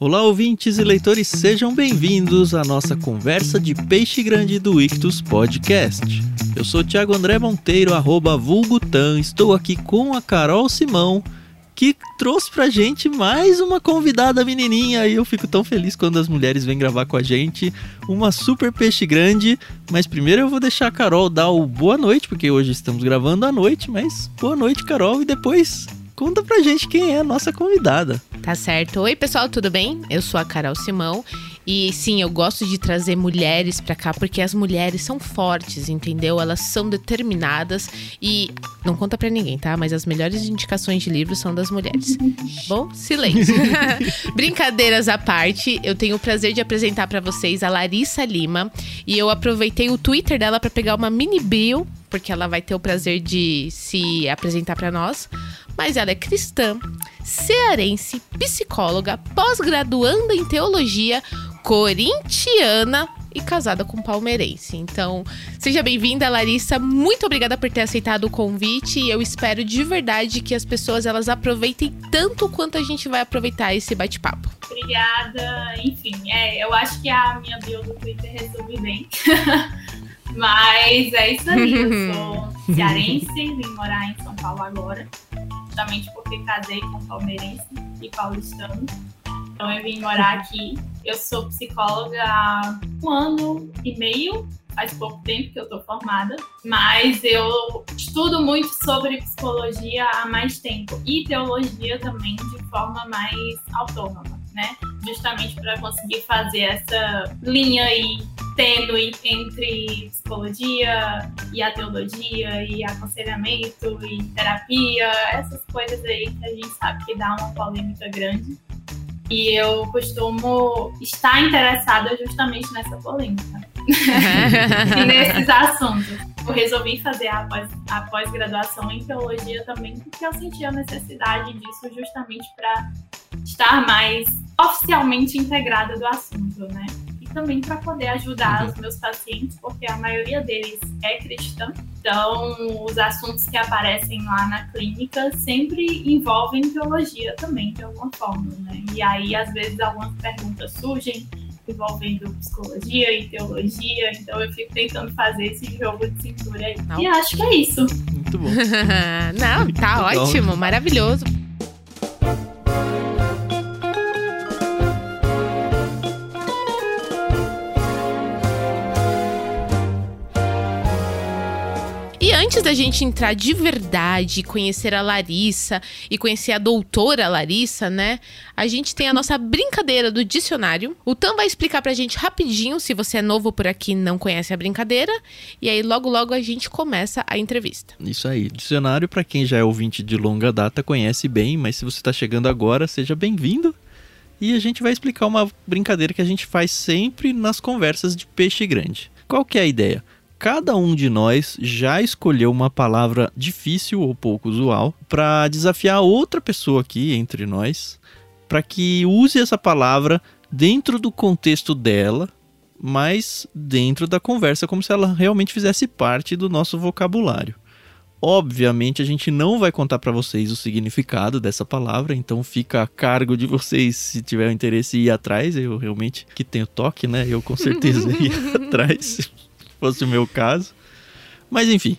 Olá, ouvintes e leitores, sejam bem-vindos à nossa conversa de peixe grande do Ictus Podcast. Eu sou Thiago André Monteiro, arroba vulgutan, estou aqui com a Carol Simão, que trouxe pra gente mais uma convidada menininha e eu fico tão feliz quando as mulheres vêm gravar com a gente. Uma super peixe grande, mas primeiro eu vou deixar a Carol dar o boa noite, porque hoje estamos gravando à noite, mas boa noite, Carol, e depois conta pra gente quem é a nossa convidada. Tá certo. Oi, pessoal, tudo bem? Eu sou a Carol Simão e sim, eu gosto de trazer mulheres pra cá porque as mulheres são fortes, entendeu? Elas são determinadas e não conta pra ninguém, tá? Mas as melhores indicações de livros são das mulheres. Bom, silêncio. Brincadeiras à parte, eu tenho o prazer de apresentar pra vocês a Larissa Lima e eu aproveitei o Twitter dela pra pegar uma mini bio porque ela vai ter o prazer de se apresentar pra nós mas ela é cristã, cearense, psicóloga, pós-graduanda em teologia, corintiana e casada com palmeirense. Então, seja bem-vinda, Larissa. Muito obrigada por ter aceitado o convite e eu espero de verdade que as pessoas elas aproveitem tanto quanto a gente vai aproveitar esse bate-papo. Obrigada. Enfim, é, eu acho que a minha bio do Twitter resume bem. Mas é isso aí, eu sou cearense, vim morar em São Paulo agora justamente porque casei com palmeirense e paulistano. Então eu vim morar aqui. Eu sou psicóloga há um ano e meio, faz pouco tempo que eu tô formada, mas eu estudo muito sobre psicologia há mais tempo e teologia também de forma mais autônoma, né? Justamente para conseguir fazer essa linha aí tênue entre psicologia e a teologia e aconselhamento e terapia, essas coisas aí que a gente sabe que dá uma polêmica grande. E eu costumo estar interessada justamente nessa polêmica e nesses assuntos. Eu resolvi fazer a, pós, a pós-graduação em teologia também porque eu senti a necessidade disso justamente para estar mais oficialmente integrada do assunto, né? também para poder ajudar uhum. os meus pacientes, porque a maioria deles é cristã. Então, os assuntos que aparecem lá na clínica sempre envolvem teologia também, de alguma forma, né? E aí, às vezes, algumas perguntas surgem envolvendo psicologia e teologia, então eu fico tentando fazer esse jogo de cintura aí. Não. E acho que é isso. Muito bom. Não, tá ótimo, maravilhoso. Da gente entrar de verdade, conhecer a Larissa e conhecer a doutora Larissa, né? A gente tem a nossa brincadeira do dicionário. O Tam vai explicar pra gente rapidinho, se você é novo por aqui e não conhece a brincadeira. E aí, logo, logo, a gente começa a entrevista. Isso aí. Dicionário, para quem já é ouvinte de longa data, conhece bem, mas se você tá chegando agora, seja bem-vindo. E a gente vai explicar uma brincadeira que a gente faz sempre nas conversas de peixe grande. Qual que é a ideia? Cada um de nós já escolheu uma palavra difícil ou pouco usual para desafiar outra pessoa aqui entre nós para que use essa palavra dentro do contexto dela, mas dentro da conversa, como se ela realmente fizesse parte do nosso vocabulário. Obviamente, a gente não vai contar para vocês o significado dessa palavra, então fica a cargo de vocês, se tiver interesse, ir atrás. Eu realmente, que tenho toque, né? Eu com certeza ia atrás fosse o meu caso. Mas enfim,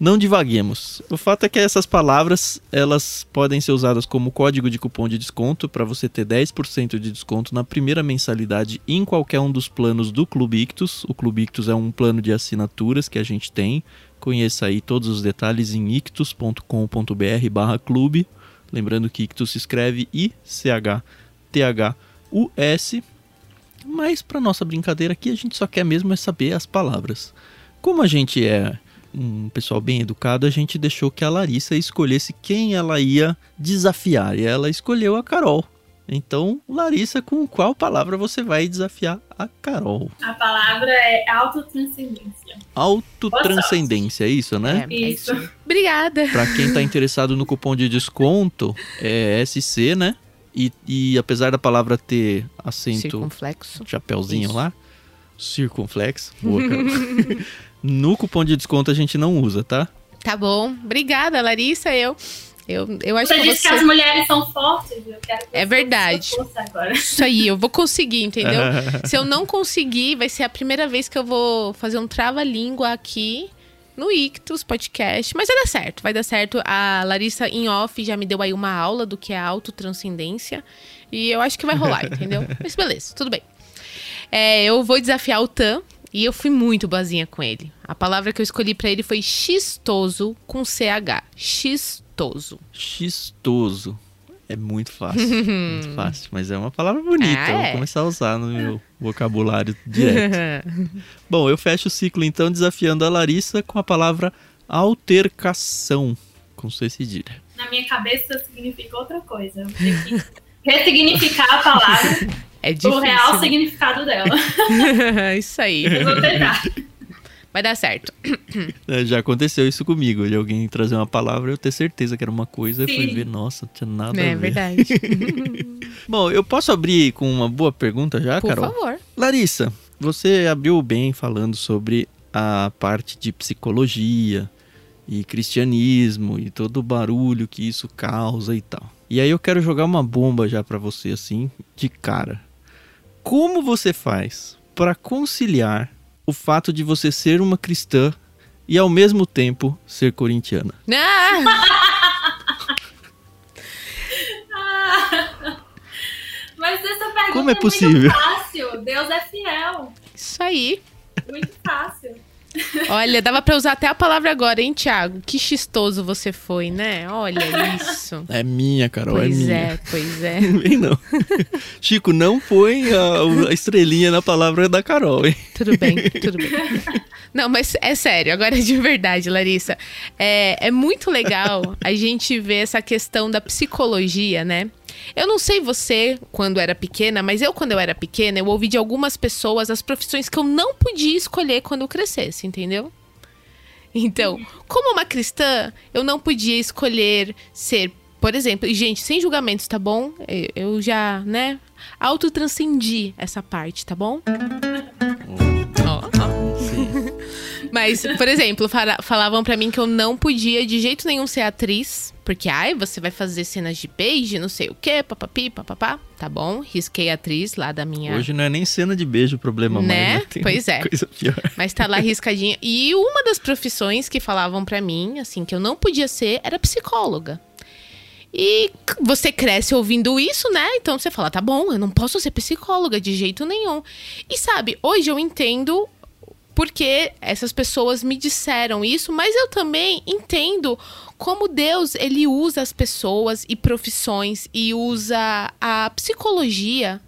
não divaguemos. O fato é que essas palavras, elas podem ser usadas como código de cupom de desconto para você ter 10% de desconto na primeira mensalidade em qualquer um dos planos do Clube Ictus. O Clube Ictus é um plano de assinaturas que a gente tem. Conheça aí todos os detalhes em ictus.com.br barra clube. Lembrando que Ictus se escreve I-C-H-T-H-U-S. Mas para nossa brincadeira aqui, a gente só quer mesmo é saber as palavras. Como a gente é um pessoal bem educado, a gente deixou que a Larissa escolhesse quem ela ia desafiar. E ela escolheu a Carol. Então, Larissa, com qual palavra você vai desafiar a Carol? A palavra é autotranscendência. Autotranscendência, é isso, né? É, isso. Obrigada. Para quem está interessado no cupom de desconto, é SC, né? E, e apesar da palavra ter acento. Circunflexo. Chapeuzinho Isso. lá. Circunflexo. Boa, no cupom de desconto a gente não usa, tá? Tá bom. Obrigada, Larissa. Eu Eu, eu acho Você que disse você... que as mulheres são fortes, eu quero que É você verdade. agora. Isso aí, eu vou conseguir, entendeu? Se eu não conseguir, vai ser a primeira vez que eu vou fazer um trava-língua aqui no Ictus Podcast. Mas vai dar certo, vai dar certo. A Larissa em off já me deu aí uma aula do que é autotranscendência. E eu acho que vai rolar, entendeu? Mas beleza, tudo bem. É, eu vou desafiar o Tan. E eu fui muito boazinha com ele. A palavra que eu escolhi pra ele foi xistoso com CH. Xistoso. Xistoso. É muito fácil. muito fácil. Mas é uma palavra bonita. Ah, é. vou começar a usar no meu vocabulário direto. Bom, eu fecho o ciclo então desafiando a Larissa com a palavra altercação. Com C cedilha. Na minha cabeça significa outra coisa. Eu tenho que ressignificar a palavra, É difícil. o real significado dela. Isso aí. Eu vou tentar. Vai dar certo. É, Já aconteceu isso comigo, de alguém trazer uma palavra e eu ter certeza que era uma coisa e fui ver, nossa, não tinha nada a É ver. verdade. Bom, eu posso abrir com uma boa pergunta já, Por Carol? favor. Larissa, você abriu bem falando sobre a parte de psicologia e cristianismo e todo o barulho que isso causa e tal. E aí eu quero jogar uma bomba já pra você assim, de cara. Como você faz para conciliar o fato de você ser uma cristã e ao mesmo tempo ser corintiana? Ah! Mas essa pergunta Como é muito possível? fácil. Deus é fiel. Isso aí. Muito fácil. Olha, dava pra usar até a palavra agora, hein, Thiago? Que chistoso você foi, né? Olha isso. É minha, Carol, é pois minha. é, pois é. Vem não. Chico, não põe a, a estrelinha na palavra da Carol, hein? Tudo bem, tudo bem. Não, mas é sério, agora de verdade, Larissa. É, é muito legal a gente ver essa questão da psicologia, né? Eu não sei você quando era pequena, mas eu, quando eu era pequena, eu ouvi de algumas pessoas as profissões que eu não podia escolher quando eu crescesse, entendeu? Então, como uma cristã, eu não podia escolher ser, por exemplo, e gente, sem julgamentos, tá bom? Eu- Eu já, né, autotranscendi essa parte, tá bom? Mas, por exemplo, fala- falavam pra mim que eu não podia de jeito nenhum ser atriz, porque, ai, você vai fazer cenas de beijo, não sei o quê, papapi, papapá. Tá bom, risquei atriz lá da minha. Hoje não é nem cena de beijo o problema Né? mais, né? Tem Pois é. Coisa pior. Mas tá lá riscadinha. E uma das profissões que falavam pra mim, assim, que eu não podia ser, era psicóloga. E você cresce ouvindo isso, né? Então você fala, tá bom, eu não posso ser psicóloga de jeito nenhum. E sabe, hoje eu entendo porque essas pessoas me disseram isso, mas eu também entendo como Deus ele usa as pessoas e profissões e usa a psicologia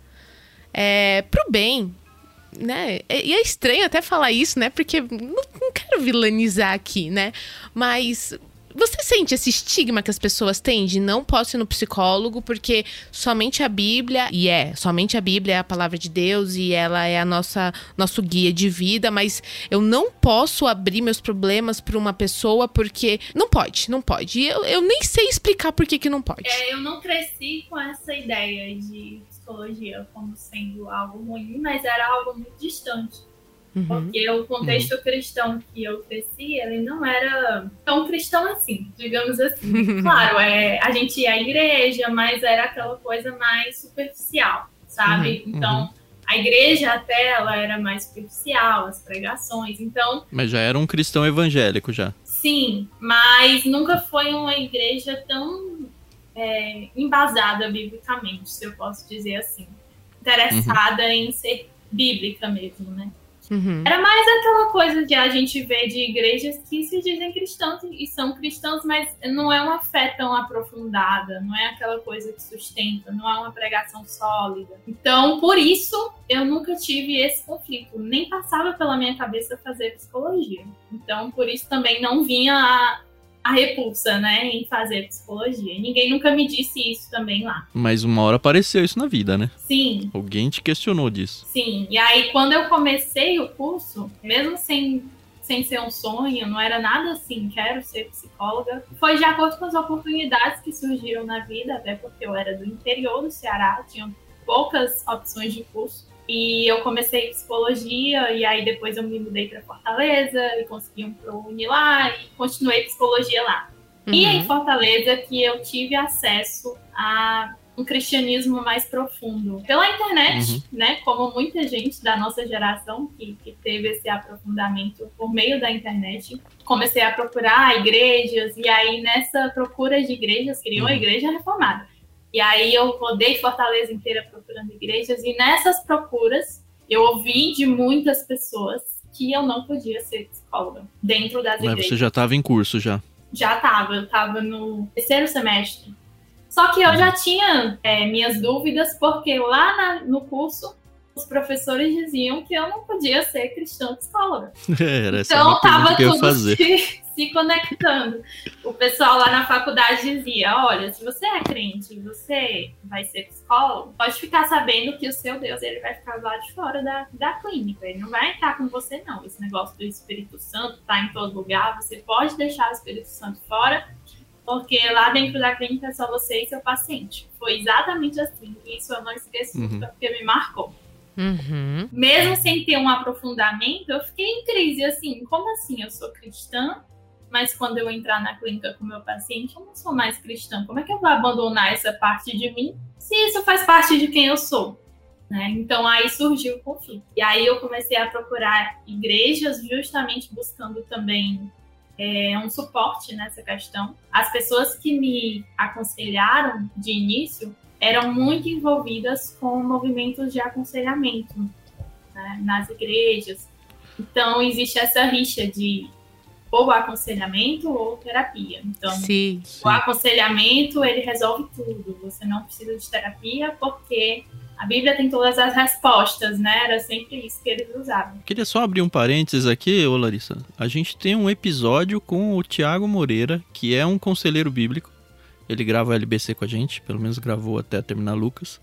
é, pro bem, né? E é estranho até falar isso, né? Porque não, não quero vilanizar aqui, né? Mas você sente esse estigma que as pessoas têm de não posso ir no psicólogo porque somente a Bíblia, e é, somente a Bíblia é a palavra de Deus e ela é a nossa nosso guia de vida, mas eu não posso abrir meus problemas para uma pessoa porque não pode, não pode. E eu, eu nem sei explicar por que que não pode. É, eu não cresci com essa ideia de psicologia como sendo algo ruim, mas era algo muito distante. Uhum. Porque o contexto cristão que eu cresci, ele não era tão cristão assim, digamos assim. Claro, é, a gente ia à igreja, mas era aquela coisa mais superficial, sabe? Uhum, então, a igreja até ela era mais superficial, as pregações. Então, Mas já era um cristão evangélico já. sim, mas nunca foi uma igreja tão é, embasada biblicamente, se eu posso dizer assim. Interessada em ser bíblica mesmo, né? Uhum. Era mais aquela coisa de a gente ver de igrejas que se dizem cristãos e são cristãos, mas não é uma fé tão aprofundada, não é aquela coisa que sustenta, não é uma pregação sólida. Então, por isso, eu nunca tive esse conflito, nem passava pela minha cabeça fazer psicologia. Então, por isso também não vinha a, a repulsa, né, em fazer psicologia. Ninguém nunca me disse isso também lá. Mas uma hora apareceu isso na vida, né? Sim, Alguém te questionou disso. Sim, e aí quando eu comecei o curso, mesmo sem, sem ser um sonho, não era nada assim, quero ser psicóloga, foi de acordo com as oportunidades que surgiram na vida, até porque eu era do interior do Ceará, tinha poucas opções de curso. E eu comecei psicologia, e aí depois eu me mudei para Fortaleza e consegui um ProUni lá e continuei psicologia lá. E em Fortaleza que eu tive acesso a um cristianismo mais profundo. Pela internet, uhum. né? Como muita gente da nossa geração que, que teve esse aprofundamento por meio da internet. Comecei a procurar igrejas, e aí nessa procura de igrejas, queria uma uhum. igreja reformada. E aí eu rodei Fortaleza inteira procurando igrejas, e nessas procuras eu ouvi de muitas pessoas que eu não podia ser psicóloga dentro das Mas igrejas. você já estava em curso já? Já estava, eu estava no terceiro semestre só que eu já tinha é, minhas dúvidas, porque lá na, no curso os professores diziam que eu não podia ser cristã psicóloga. Era essa então tava tudo se, se, conectando. O pessoal lá na faculdade dizia: olha, se você é crente e você vai ser psicólogo, pode ficar sabendo que o seu Deus ele vai ficar lá de fora da, da clínica. Ele não vai entrar com você, não. Esse negócio do Espírito Santo tá em todo lugar. Você pode deixar o Espírito Santo fora porque lá dentro da clínica é só você e seu paciente. Foi exatamente assim. Isso eu não esqueço uhum. porque me marcou. Uhum. Mesmo sem ter um aprofundamento, eu fiquei em crise assim. Como assim? Eu sou cristã, mas quando eu entrar na clínica com meu paciente, eu não sou mais cristã. Como é que eu vou abandonar essa parte de mim se isso faz parte de quem eu sou? Né? Então aí surgiu o conflito. E aí eu comecei a procurar igrejas, justamente buscando também é, um suporte nessa questão. As pessoas que me aconselharam de início eram muito envolvidas com movimentos de aconselhamento né, nas igrejas. Então, existe essa rixa de ou aconselhamento ou terapia. Então, sim, sim. o aconselhamento, ele resolve tudo. Você não precisa de terapia porque a Bíblia tem todas as respostas, né? Era sempre isso que eles usavam. Queria só abrir um parênteses aqui, ô Larissa. A gente tem um episódio com o Tiago Moreira, que é um conselheiro bíblico. Ele grava LBC com a gente, pelo menos gravou até terminar Lucas.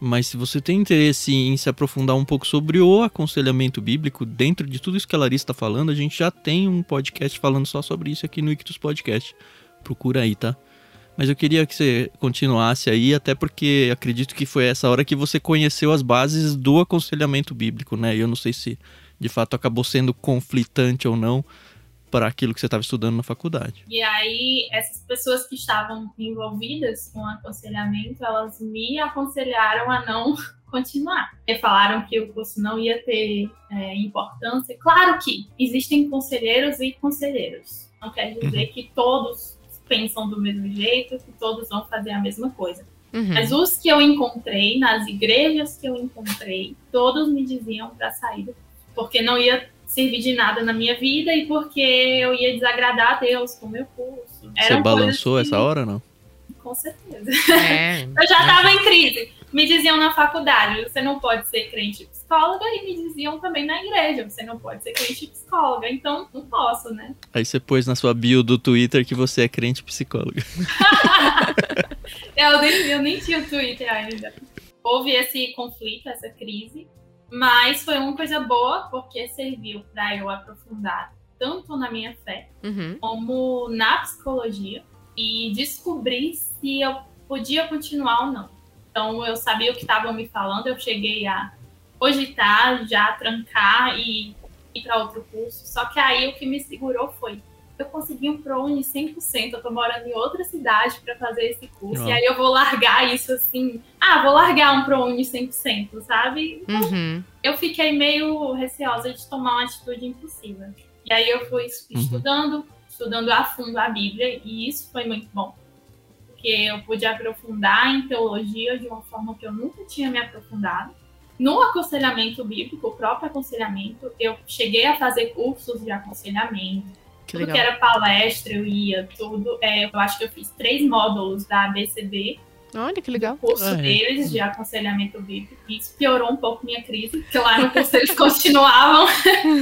Mas se você tem interesse em se aprofundar um pouco sobre o aconselhamento bíblico, dentro de tudo isso que a Larissa está falando, a gente já tem um podcast falando só sobre isso aqui no Ictus Podcast. Procura aí, tá? Mas eu queria que você continuasse aí, até porque acredito que foi essa hora que você conheceu as bases do aconselhamento bíblico, né? Eu não sei se de fato acabou sendo conflitante ou não para aquilo que você estava estudando na faculdade. E aí, essas pessoas que estavam envolvidas com aconselhamento, elas me aconselharam a não continuar. E falaram que o curso não ia ter é, importância. Claro que existem conselheiros e conselheiros. Não quer dizer uhum. que todos pensam do mesmo jeito, que todos vão fazer a mesma coisa. Uhum. Mas os que eu encontrei, nas igrejas que eu encontrei, todos me diziam para sair, porque não ia servir de nada na minha vida e porque eu ia desagradar a Deus com o meu curso. Você balançou que... essa hora não? Com certeza. É. eu já estava em crise. Me diziam na faculdade, você não pode ser crente psicóloga, e me diziam também na igreja, você não pode ser crente psicóloga, então não posso, né? Aí você pôs na sua bio do Twitter que você é crente psicóloga. eu, nem, eu nem tinha Twitter ainda. Houve esse conflito, essa crise, mas foi uma coisa boa, porque serviu para eu aprofundar tanto na minha fé, uhum. como na psicologia, e descobrir se eu podia continuar ou não. Então eu sabia o que estavam me falando, eu cheguei a cogitar, já trancar e ir para outro curso. Só que aí o que me segurou foi eu consegui um ProUni 100%, eu tô morando em outra cidade para fazer esse curso, e aí eu vou largar isso assim, ah, vou largar um ProUni 100%, sabe? Então, uhum. eu fiquei meio receosa de tomar uma atitude impossível. E aí eu fui uhum. estudando, uhum. estudando a fundo a Bíblia, e isso foi muito bom porque eu pude aprofundar em teologia de uma forma que eu nunca tinha me aprofundado. No aconselhamento bíblico, o próprio aconselhamento, eu cheguei a fazer cursos de aconselhamento. Que tudo legal. que era palestra, eu ia, tudo. É, eu acho que eu fiz três módulos da ABCB. Olha que legal. O curso ah, é. deles de aconselhamento bíblico. Isso piorou um pouco minha crise, porque lá no curso eles continuavam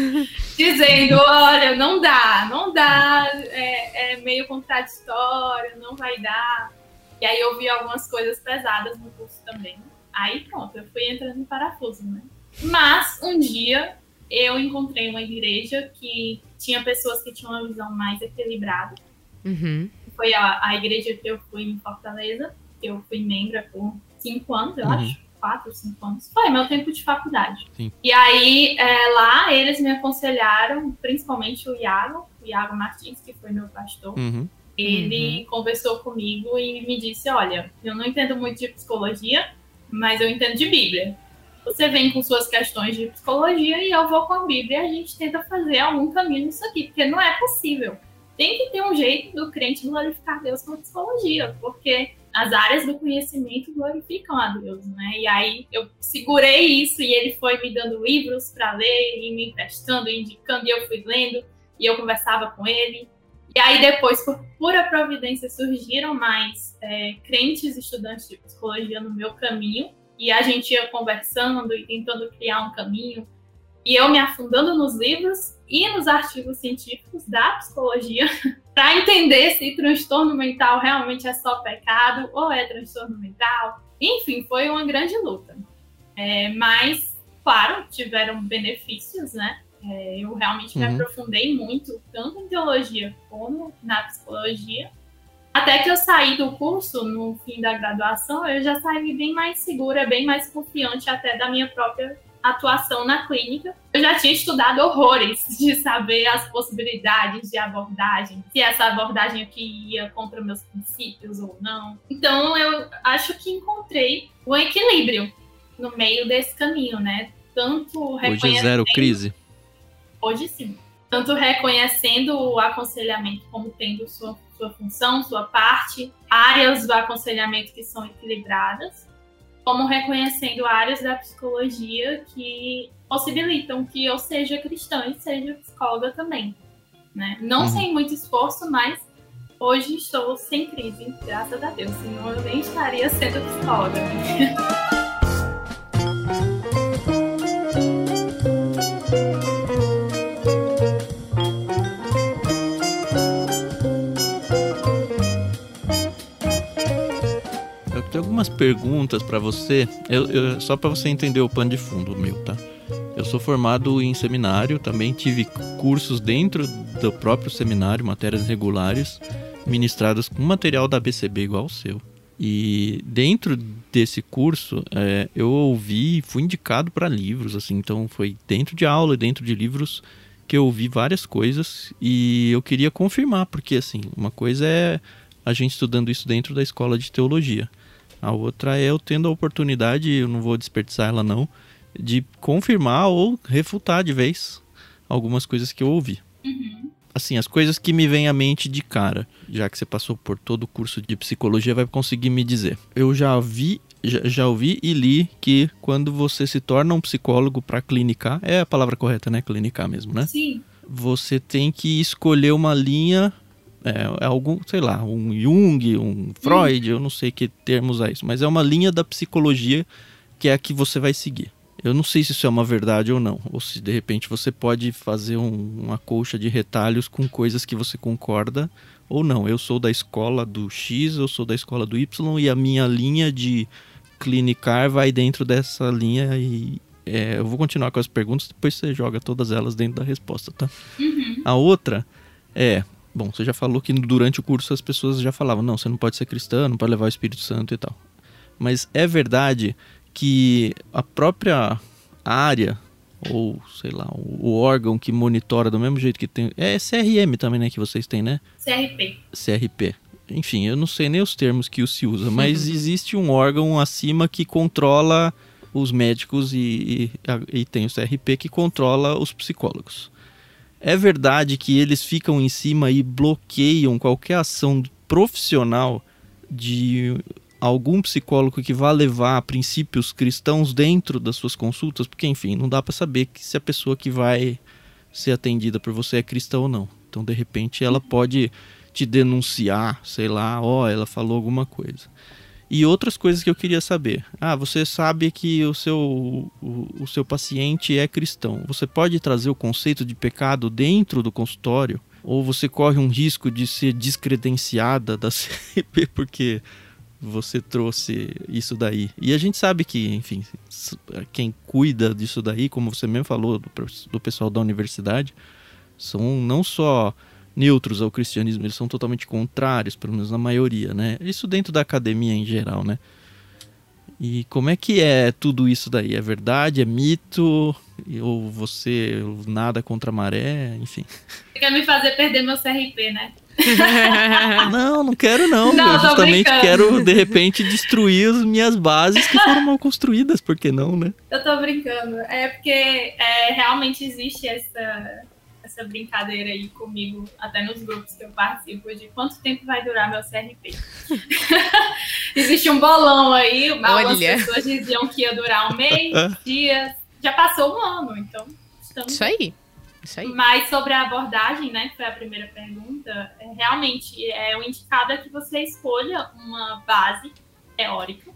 dizendo: olha, não dá, não dá, é, é, meio contraditório, não vai dar. E aí eu vi algumas coisas pesadas no curso também. Aí pronto, eu fui entrando em parafuso, né? Mas um dia eu encontrei uma igreja que tinha pessoas que tinham uma visão mais equilibrada. Uhum. Foi a, a igreja que eu fui em Fortaleza eu fui membro por cinco anos, eu uhum. acho. Quatro, cinco anos. Foi meu tempo de faculdade. Sim. E aí, é, lá, eles me aconselharam, principalmente o Iago, o Iago Martins, que foi meu pastor. Uhum. ele uhum. conversou comigo e me disse: Olha, eu não entendo muito de psicologia, mas eu entendo de Bíblia. Você vem com suas questões de psicologia e eu vou com a Bíblia e a gente tenta fazer algum caminho nisso aqui, porque não é possível. Tem que ter um jeito do crente glorificar Deus com a psicologia, porque as áreas do conhecimento glorificam a Deus, né? E aí eu segurei isso e ele foi me dando livros para ler e me emprestando, indicando, e eu fui lendo e eu conversava com ele. E aí depois, por pura providência, surgiram mais é, crentes estudantes de psicologia no meu caminho e a gente ia conversando e tentando criar um caminho e eu me afundando nos livros e nos artigos científicos da psicologia para entender se transtorno mental realmente é só pecado ou é transtorno mental. Enfim, foi uma grande luta. É, mas, claro, tiveram benefícios, né? É, eu realmente uhum. me aprofundei muito, tanto em teologia como na psicologia. Até que eu saí do curso, no fim da graduação, eu já saí bem mais segura, bem mais confiante até da minha própria atuação na clínica. Eu já tinha estudado horrores de saber as possibilidades de abordagem, se essa abordagem aqui ia contra meus princípios ou não. Então eu acho que encontrei o equilíbrio no meio desse caminho, né? Tanto reconhecendo... Hoje é zero crise. Hoje sim. Tanto reconhecendo o aconselhamento como tendo sua, sua função, sua parte, áreas do aconselhamento que são equilibradas, como reconhecendo áreas da psicologia que possibilitam que eu seja cristã e seja psicóloga também. Né? Não uhum. sem muito esforço, mas hoje estou sem crise, graças a Deus, senão eu nem estaria sendo psicóloga. algumas perguntas para você, eu, eu, só para você entender o pano de fundo meu, tá? Eu sou formado em seminário, também tive cursos dentro do próprio seminário, matérias regulares, ministradas com material da BCB igual o seu. E dentro desse curso, é, eu ouvi, fui indicado para livros, assim, então foi dentro de aula, dentro de livros que eu ouvi várias coisas e eu queria confirmar, porque assim, uma coisa é a gente estudando isso dentro da escola de teologia. A outra é eu tendo a oportunidade, eu não vou desperdiçar ela não, de confirmar ou refutar de vez algumas coisas que eu ouvi. Uhum. Assim, as coisas que me vêm à mente de cara, já que você passou por todo o curso de psicologia, vai conseguir me dizer. Eu já vi, já, já ouvi e li que quando você se torna um psicólogo para clinicar, é a palavra correta, né? Clinicar mesmo, né? Sim. Você tem que escolher uma linha é, é algum, sei lá, um Jung, um Freud, eu não sei que termos é isso, mas é uma linha da psicologia que é a que você vai seguir. Eu não sei se isso é uma verdade ou não, ou se de repente você pode fazer um, uma colcha de retalhos com coisas que você concorda ou não. Eu sou da escola do X, eu sou da escola do Y e a minha linha de clinicar vai dentro dessa linha e é, eu vou continuar com as perguntas, depois você joga todas elas dentro da resposta, tá? Uhum. A outra é Bom, você já falou que durante o curso as pessoas já falavam, não, você não pode ser cristã, não pode levar o Espírito Santo e tal. Mas é verdade que a própria área, ou sei lá, o órgão que monitora do mesmo jeito que tem. É CRM também, né? Que vocês têm, né? CRP. CRP. Enfim, eu não sei nem os termos que se usa, mas existe um órgão acima que controla os médicos e, e, e tem o CRP que controla os psicólogos. É verdade que eles ficam em cima e bloqueiam qualquer ação profissional de algum psicólogo que vá levar princípios cristãos dentro das suas consultas, porque enfim, não dá para saber que se a pessoa que vai ser atendida por você é cristã ou não. Então, de repente, ela pode te denunciar, sei lá, ó, oh, ela falou alguma coisa. E outras coisas que eu queria saber. Ah, você sabe que o seu, o, o seu paciente é cristão. Você pode trazer o conceito de pecado dentro do consultório? Ou você corre um risco de ser descredenciada da CRP porque você trouxe isso daí. E a gente sabe que, enfim, quem cuida disso daí, como você mesmo falou, do, do pessoal da universidade, são não só neutros ao cristianismo, eles são totalmente contrários, pelo menos na maioria, né? Isso dentro da academia em geral, né? E como é que é tudo isso daí? É verdade? É mito? Ou você nada contra a maré? Enfim. Você quer me fazer perder meu CRP, né? não, não quero não. Não, eu justamente brincando. quero, de repente, destruir as minhas bases que foram mal construídas, por que não, né? Eu tô brincando. É porque é, realmente existe essa, essa brincadeira aí comigo, até nos grupos que eu participo, de quanto tempo vai durar meu CRP. existe um bolão aí, algumas Olha. pessoas diziam que ia durar um mês, Ah. dias. Já passou um ano, então estamos Isso aí. Isso aí. Mas sobre a abordagem, né, que foi a primeira pergunta, é, realmente é o indicado é que você escolha uma base teórica,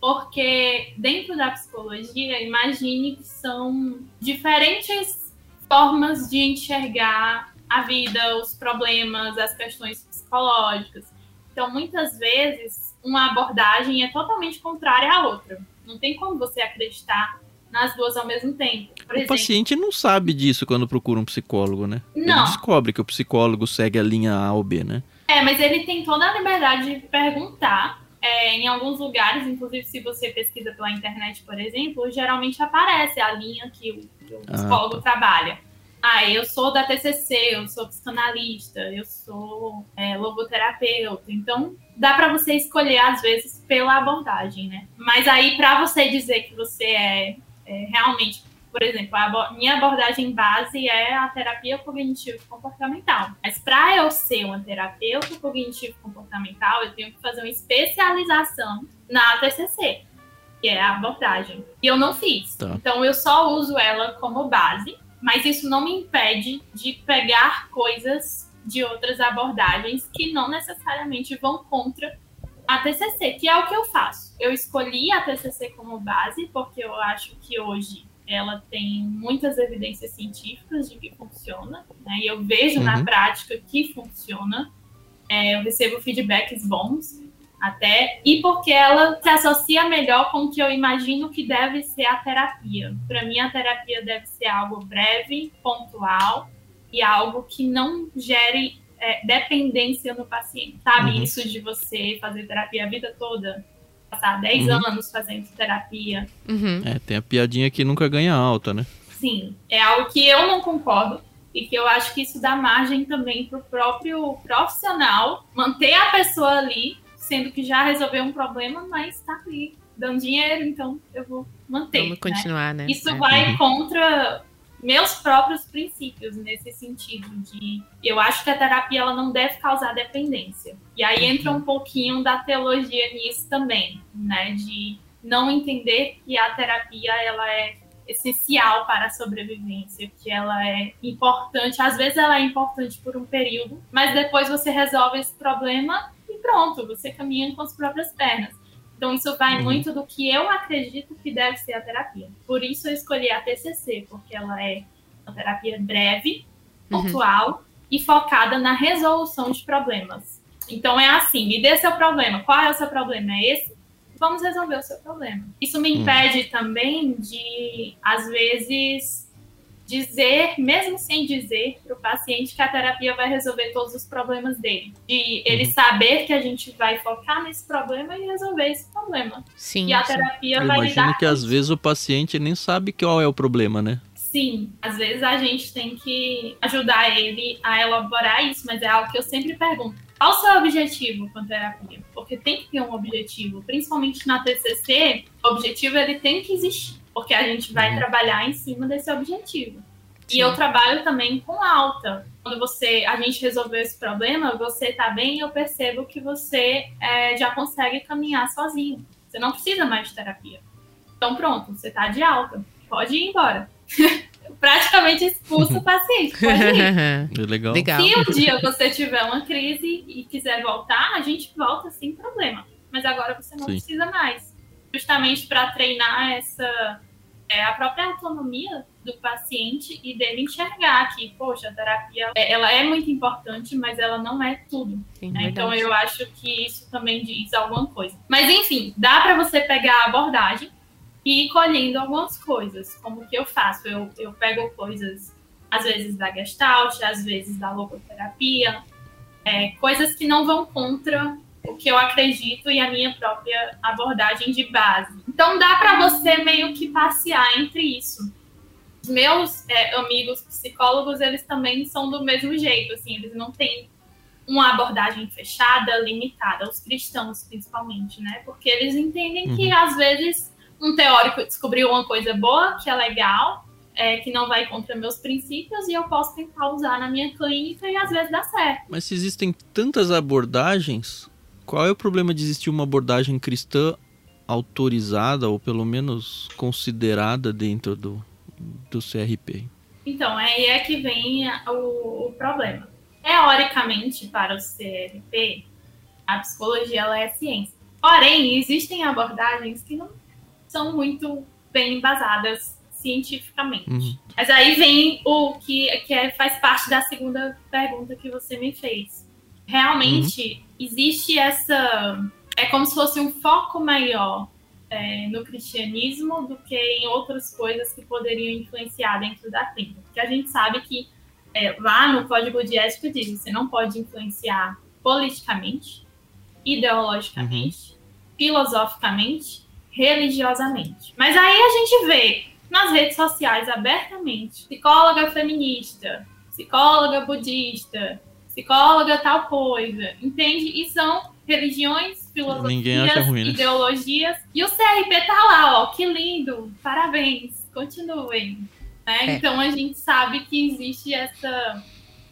porque dentro da psicologia, imagine que são diferentes formas de enxergar a vida, os problemas, as questões psicológicas. Então, muitas vezes, uma abordagem é totalmente contrária à outra. Não tem como você acreditar nas duas ao mesmo tempo. Por O exemplo, paciente não sabe disso quando procura um psicólogo, né? Ele não. descobre que o psicólogo segue a linha A ou B, né? É, mas ele tem toda a liberdade de perguntar. É, em alguns lugares, inclusive se você pesquisa pela internet, por exemplo, geralmente aparece a linha que o, que o Ah, psicólogo trabalha. Ah, eu sou da TCC, eu sou psicanalista, eu sou é, logoterapeuta. Então, dá para você escolher, às vezes, pela abordagem, né? Mas aí, para você dizer que você é, é realmente por exemplo, a abo- minha abordagem base é a terapia cognitivo-comportamental. Mas para eu ser uma terapeuta cognitivo-comportamental, eu tenho que fazer uma especialização na TCC, que é a abordagem. E eu não fiz. Tá. Então eu só uso ela como base, mas isso não me impede de pegar coisas de outras abordagens que não necessariamente vão contra a TCC, que é o que eu faço. Eu escolhi a TCC como base porque eu acho que hoje ela tem muitas evidências científicas de que funciona, né? E eu vejo na Uhum. prática que funciona. É, eu recebo feedbacks bons até e porque ela se associa melhor com o que eu imagino que deve ser a terapia. Para mim, a terapia deve ser algo breve, pontual e algo que não gere é, dependência no paciente. Sabe Uhum. isso de você fazer terapia a vida toda? Passar 10 Uhum. anos fazendo terapia. Uhum. É, tem a piadinha que nunca ganha alta, né? Sim, é algo que eu não concordo e que eu acho que isso dá margem também para o próprio profissional manter a pessoa ali, sendo que já resolveu um problema, mas está ali dando dinheiro, então eu vou manter. Vamos né? continuar, né? Isso É. vai Uhum. contra meus próprios princípios nesse sentido de eu acho que a terapia ela não deve causar dependência. E aí entra um pouquinho da teologia nisso também, né, de não entender que a terapia ela é essencial para a sobrevivência, que ela é importante, às vezes ela é importante por um período, mas depois você resolve esse problema e pronto, você caminha com as próprias pernas. Então, isso vai Uhum. muito do que eu acredito que deve ser a terapia. Por isso, eu escolhi a TCC, porque ela é uma terapia breve, Uhum. pontual e focada na resolução de problemas. Então, é assim: me dê seu problema. Qual é o seu problema? É esse? Vamos resolver o seu problema. Isso me Uhum. impede também de, às vezes, dizer, mesmo sem dizer, para o paciente que a terapia vai resolver todos os problemas dele. De ele Uhum. saber que a gente vai focar nesse problema e resolver esse problema. Sim. E a sim. terapia Eu vai imagino lidar que às vezes o paciente nem sabe qual é o problema, né? Sim, às vezes a gente tem que ajudar ele a elaborar isso, mas é algo que eu sempre pergunto. Qual o seu objetivo com a terapia? Porque tem que ter um objetivo, principalmente na TCC, o objetivo ele tem que existir, porque a gente vai Uhum. trabalhar em cima desse objetivo. Sim. E eu trabalho também com alta. Quando você, a gente resolveu esse problema, você tá bem, eu percebo que você é, já consegue caminhar sozinho. Você não precisa mais de terapia. Então pronto, você tá de alta. Pode ir embora. Praticamente expulso o paciente. Pode ir. É legal. Legal. Se um dia você tiver uma crise e quiser voltar, a gente volta sem problema. Mas agora você não Sim. precisa mais. Justamente para treinar essa é, a própria autonomia do paciente e dele enxergar que, poxa, a terapia é- ela é muito importante, mas ela não é tudo. Sim, né? Então eu acho que isso também diz alguma coisa. Mas enfim, dá para você pegar a abordagem e ir colhendo algumas coisas, como que eu faço. Eu, eu pego coisas, às vezes da Gestalt, às vezes da logoterapia, é, coisas que não vão contra o que eu acredito e a minha própria abordagem de base. Então dá para você meio que passear entre isso. Os meus é, amigos psicólogos, eles também são do mesmo jeito, assim, eles não têm uma abordagem fechada, limitada, os cristãos principalmente, né? Porque eles entendem uhum. que às vezes um teórico descobriu uma coisa boa, que é legal, é, que não vai contra meus princípios e eu posso tentar usar na minha clínica e às vezes dá certo. Mas se existem tantas abordagens, qual é o problema de existir uma abordagem cristã autorizada ou pelo menos considerada dentro do, do CRP? Então, aí é que vem o, o problema. Teoricamente, para o CRP, a psicologia ela é ciência. Porém, existem abordagens que não são muito bem embasadas cientificamente. Uhum. Mas aí vem o que, que é, faz parte da segunda pergunta que você me fez. Realmente uhum. Existe essa. É como se fosse um foco maior é, no cristianismo do que em outras coisas que poderiam influenciar dentro da clínica. Porque a gente sabe que é, lá no código de ética diz você não pode influenciar politicamente, ideologicamente, uhum. filosoficamente, religiosamente. Mas aí a gente vê nas redes sociais abertamente. Psicóloga feminista, psicóloga budista, psicóloga tal coisa, entende? E são religiões, filosofias, ruim, né? ideologias. E o CRP tá lá, ó, que lindo, parabéns, continuem. Né? É. Então a gente sabe que existe essa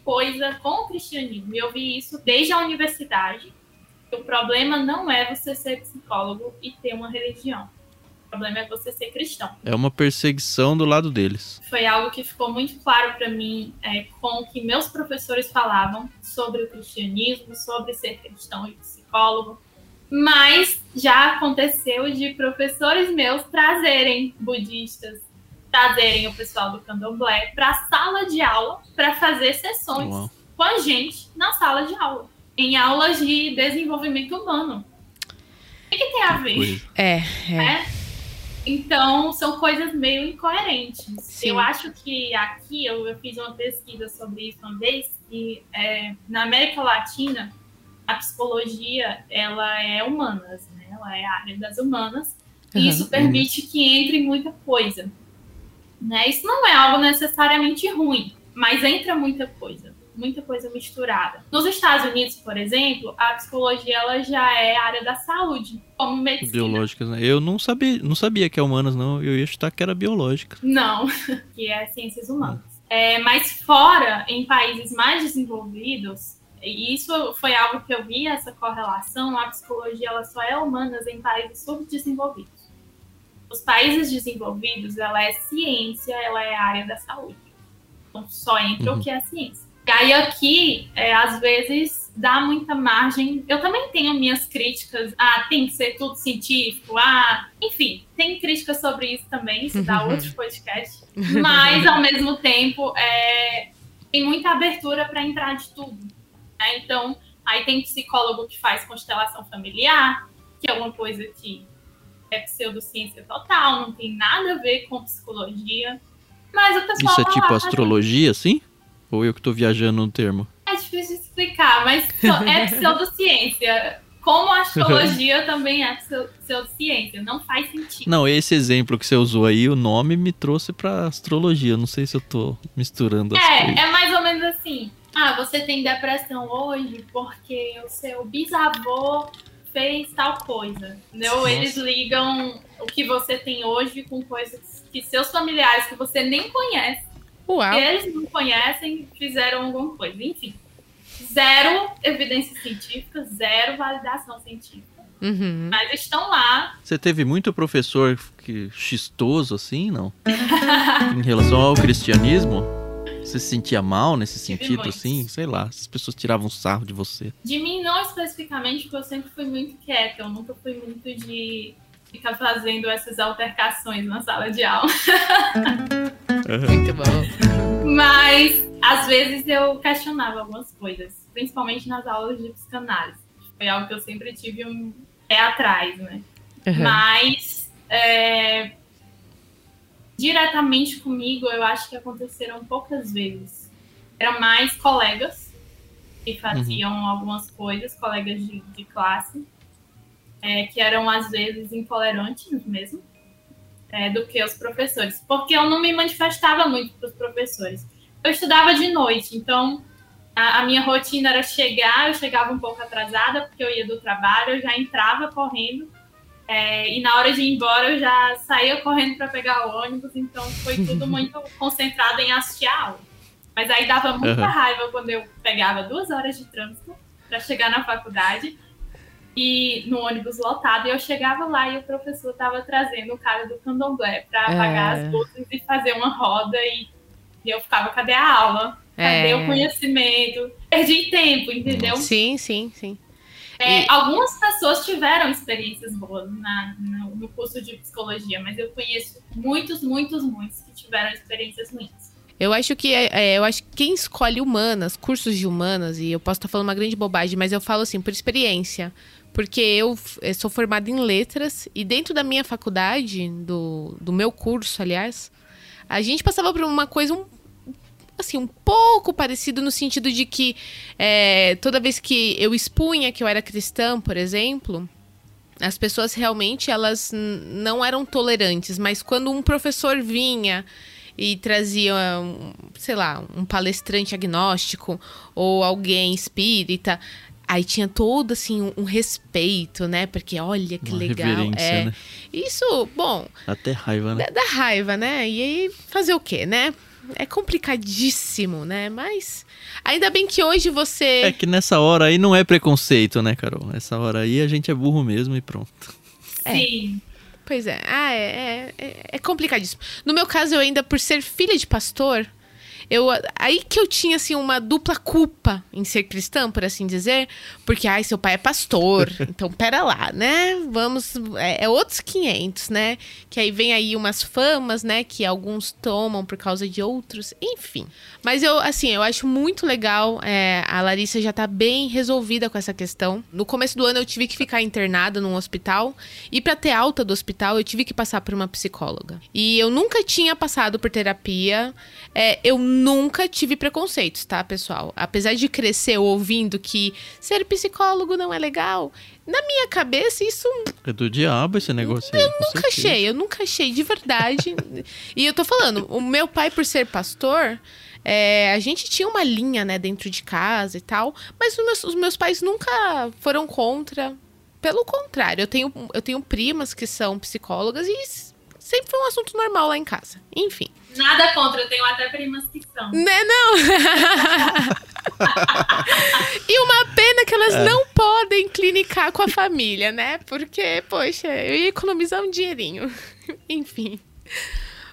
coisa com o cristianismo. E eu vi isso desde a universidade. O problema não é você ser psicólogo e ter uma religião problema é você ser cristão. É uma perseguição do lado deles. Foi algo que ficou muito claro para mim é, com o que meus professores falavam sobre o cristianismo, sobre ser cristão e psicólogo. Mas já aconteceu de professores meus trazerem budistas, trazerem o pessoal do candomblé para a sala de aula para fazer sessões Uau. com a gente na sala de aula, em aulas de desenvolvimento humano. O que, que tem a ver? É, é. é? Então, são coisas meio incoerentes. Sim. Eu acho que aqui, eu, eu, fiz uma pesquisa sobre isso uma vez, e é, na América Latina, a psicologia, ela é humanas, né? Ela é a área das humanas, uhum. e isso permite uhum. que entre muita coisa. Né? Isso não é algo necessariamente ruim, mas entra muita coisa muita coisa misturada. Nos Estados Unidos, por exemplo, a psicologia ela já é área da saúde, como medicina. Biológicas, né? Eu não sabia, não sabia que é humanas, não. Eu ia chutar que era biológica. Não, que é ciências humanas. É, mas fora, em países mais desenvolvidos, e isso foi algo que eu vi, essa correlação, a psicologia ela só é humanas em países subdesenvolvidos. Os países desenvolvidos, ela é ciência, ela é área da saúde. Então, só entra uhum. o que é ciência. E aí aqui, é, às vezes, dá muita margem. Eu também tenho minhas críticas. Ah, tem que ser tudo científico. Ah, enfim, tem críticas sobre isso também. Isso dá outro podcast. Mas, ao mesmo tempo, é, tem muita abertura para entrar de tudo. Né? Então, aí tem psicólogo que faz constelação familiar, que é uma coisa que é pseudociência total, não tem nada a ver com psicologia. Mas o pessoal. Isso é tipo astrologia, sim? Ou eu que tô viajando no termo? É difícil de explicar, mas é pseudociência. Como a astrologia também é pseudociência, não faz sentido. Não, esse exemplo que você usou aí, o nome me trouxe pra astrologia. Não sei se eu tô misturando as é, coisas. É mais ou menos assim. Ah, você tem depressão hoje porque o seu bisavô fez tal coisa. Entendeu? Eles ligam o que você tem hoje com coisas que seus familiares que você nem conhece Uau. eles não conhecem, fizeram alguma coisa. Enfim, zero evidência científica, zero validação científica. Uhum. Mas estão lá. Você teve muito professor que chistoso assim, não? em relação ao cristianismo? Você se sentia mal nesse sentido, muito. assim? Sei lá, as pessoas tiravam sarro de você. De mim, não especificamente, porque eu sempre fui muito quieta. Eu nunca fui muito de ficar fazendo essas altercações na sala de aula. Muito bom. Mas, às vezes, eu questionava algumas coisas, principalmente nas aulas de psicanálise. Foi algo que eu sempre tive um pé atrás, né? Uhum. Mas, é, diretamente comigo, eu acho que aconteceram poucas vezes. Eram mais colegas que faziam uhum. algumas coisas, colegas de, de classe é, que eram às vezes intolerantes mesmo, é, do que os professores, porque eu não me manifestava muito para os professores. Eu estudava de noite, então A, a minha rotina era chegar, eu chegava um pouco atrasada, porque eu ia do trabalho, eu já entrava correndo. É, e na hora de ir embora eu já saía correndo para pegar o ônibus, então foi tudo muito concentrado em assistir a aula. Mas aí dava muita uhum. raiva quando eu pegava duas horas de trânsito para chegar na faculdade e no ônibus lotado, e eu chegava lá e o professor estava trazendo o cara do candomblé para apagar é. as luzes e fazer uma roda e, e eu ficava, cadê a aula? Cadê é. o conhecimento? Perdi tempo, entendeu? Sim, sim, sim. É, e... Algumas pessoas tiveram experiências boas na, no, no curso de psicologia, mas eu conheço muitos, muitos, muitos que tiveram experiências ruins. Eu acho que é, é, eu acho que quem escolhe humanas, cursos de humanas, e eu posso estar falando uma grande bobagem, mas eu falo assim, por experiência. Porque eu, sou formada em letras e dentro da minha faculdade, do, do meu curso, aliás, a gente passava por uma coisa um, assim, um pouco parecido no sentido de que é, toda vez que eu expunha que eu era cristã, por exemplo, as pessoas realmente elas não eram tolerantes, mas quando um professor vinha e trazia, sei lá, um palestrante agnóstico ou alguém espírita, aí tinha todo assim um, um respeito, né? Porque olha que Uma legal, é. Né? Isso, bom, até raiva, né? Dá, dá raiva, né? E aí fazer o quê, né? É complicadíssimo, né? Mas ainda bem que hoje você. É que nessa hora aí não é preconceito, né, Carol? Nessa hora aí a gente é burro mesmo e pronto. Sim. É. Pois é. Ah, é, é, é complicadíssimo. No meu caso, eu ainda, por ser filha de pastor, eu aí que eu tinha assim uma dupla culpa em ser cristã, por assim dizer, porque ai, seu pai é pastor, então pera lá, né? Vamos é, é, outros 500, né? Que aí vem aí umas famas, né, que alguns tomam por causa de outros, enfim. Mas eu assim, eu acho muito legal, é, a Larissa já tá bem resolvida com essa questão. No começo do ano eu tive que ficar internada num hospital e para ter alta do hospital eu tive que passar por uma psicóloga. E eu nunca tinha passado por terapia. É, eu nunca tive preconceitos, tá, pessoal? Apesar de crescer ouvindo que ser psicólogo não é legal, na minha cabeça isso. É do diabo esse negócio eu aí. Eu nunca achei, eu nunca achei, de verdade. e eu tô falando, o meu pai, por ser pastor. É, a gente tinha uma linha, né, dentro de casa e tal, mas os meus, os meus pais nunca foram contra. Pelo contrário, eu tenho, eu tenho primas que são psicólogas e sempre foi um assunto normal lá em casa. Enfim. Nada contra, eu tenho até primas que são. Né, não? e uma pena que elas é. não podem clinicar com a família, né? Porque, poxa, eu ia economizar um dinheirinho. Enfim.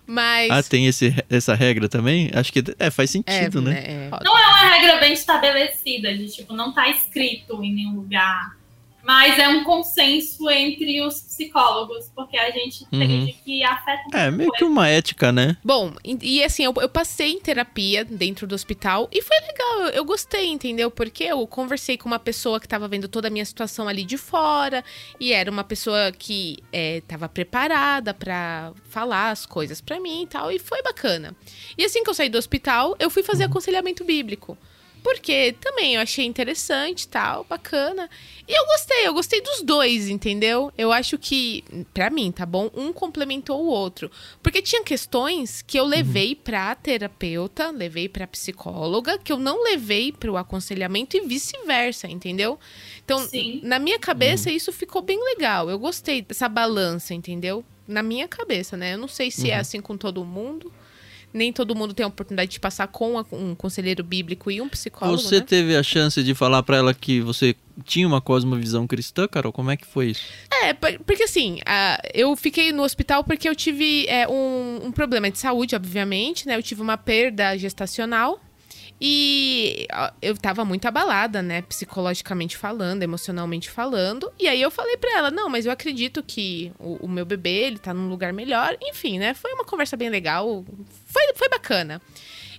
Mas. Ah, tem esse, essa regra também? Acho que é, faz sentido, é, né? É. Não é uma regra bem estabelecida, de tipo, não tá escrito em nenhum lugar mas é um consenso entre os psicólogos, porque a gente uhum. entende que afeta É, meio que uma ética, né? Bom, e, e assim, eu, eu, passei em terapia dentro do hospital e foi legal, eu, eu, gostei, entendeu? Porque eu conversei com uma pessoa que tava vendo toda a minha situação ali de fora, e era uma pessoa que é, tava preparada para falar as coisas para mim e tal, e foi bacana. E assim que eu saí do hospital, eu fui fazer uhum. aconselhamento bíblico. Porque também eu achei interessante tal, bacana. E eu gostei, eu gostei dos dois, entendeu? Eu acho que, para mim, tá bom? Um complementou o outro. Porque tinha questões que eu levei uhum. pra terapeuta, levei pra psicóloga, que eu não levei pro aconselhamento e vice-versa, entendeu? Então, Sim. na minha cabeça, uhum. isso ficou bem legal. Eu gostei dessa balança, entendeu? Na minha cabeça, né? Eu não sei se é uhum. é assim com todo mundo nem todo mundo tem a oportunidade de passar com um conselheiro bíblico e um psicólogo. Você né? teve a chance de falar para ela que você tinha uma cosmovisão cristã, Carol? Como é que foi isso? É, porque assim, eu fiquei no hospital porque eu tive é, um, um problema de saúde, obviamente, né? Eu tive uma perda gestacional e eu tava muito abalada, né? Psicologicamente falando, emocionalmente falando. E aí eu falei pra ela: não, mas eu acredito que o, o, meu bebê, ele tá num lugar melhor. Enfim, né? Foi uma conversa bem legal. Foi, foi bacana.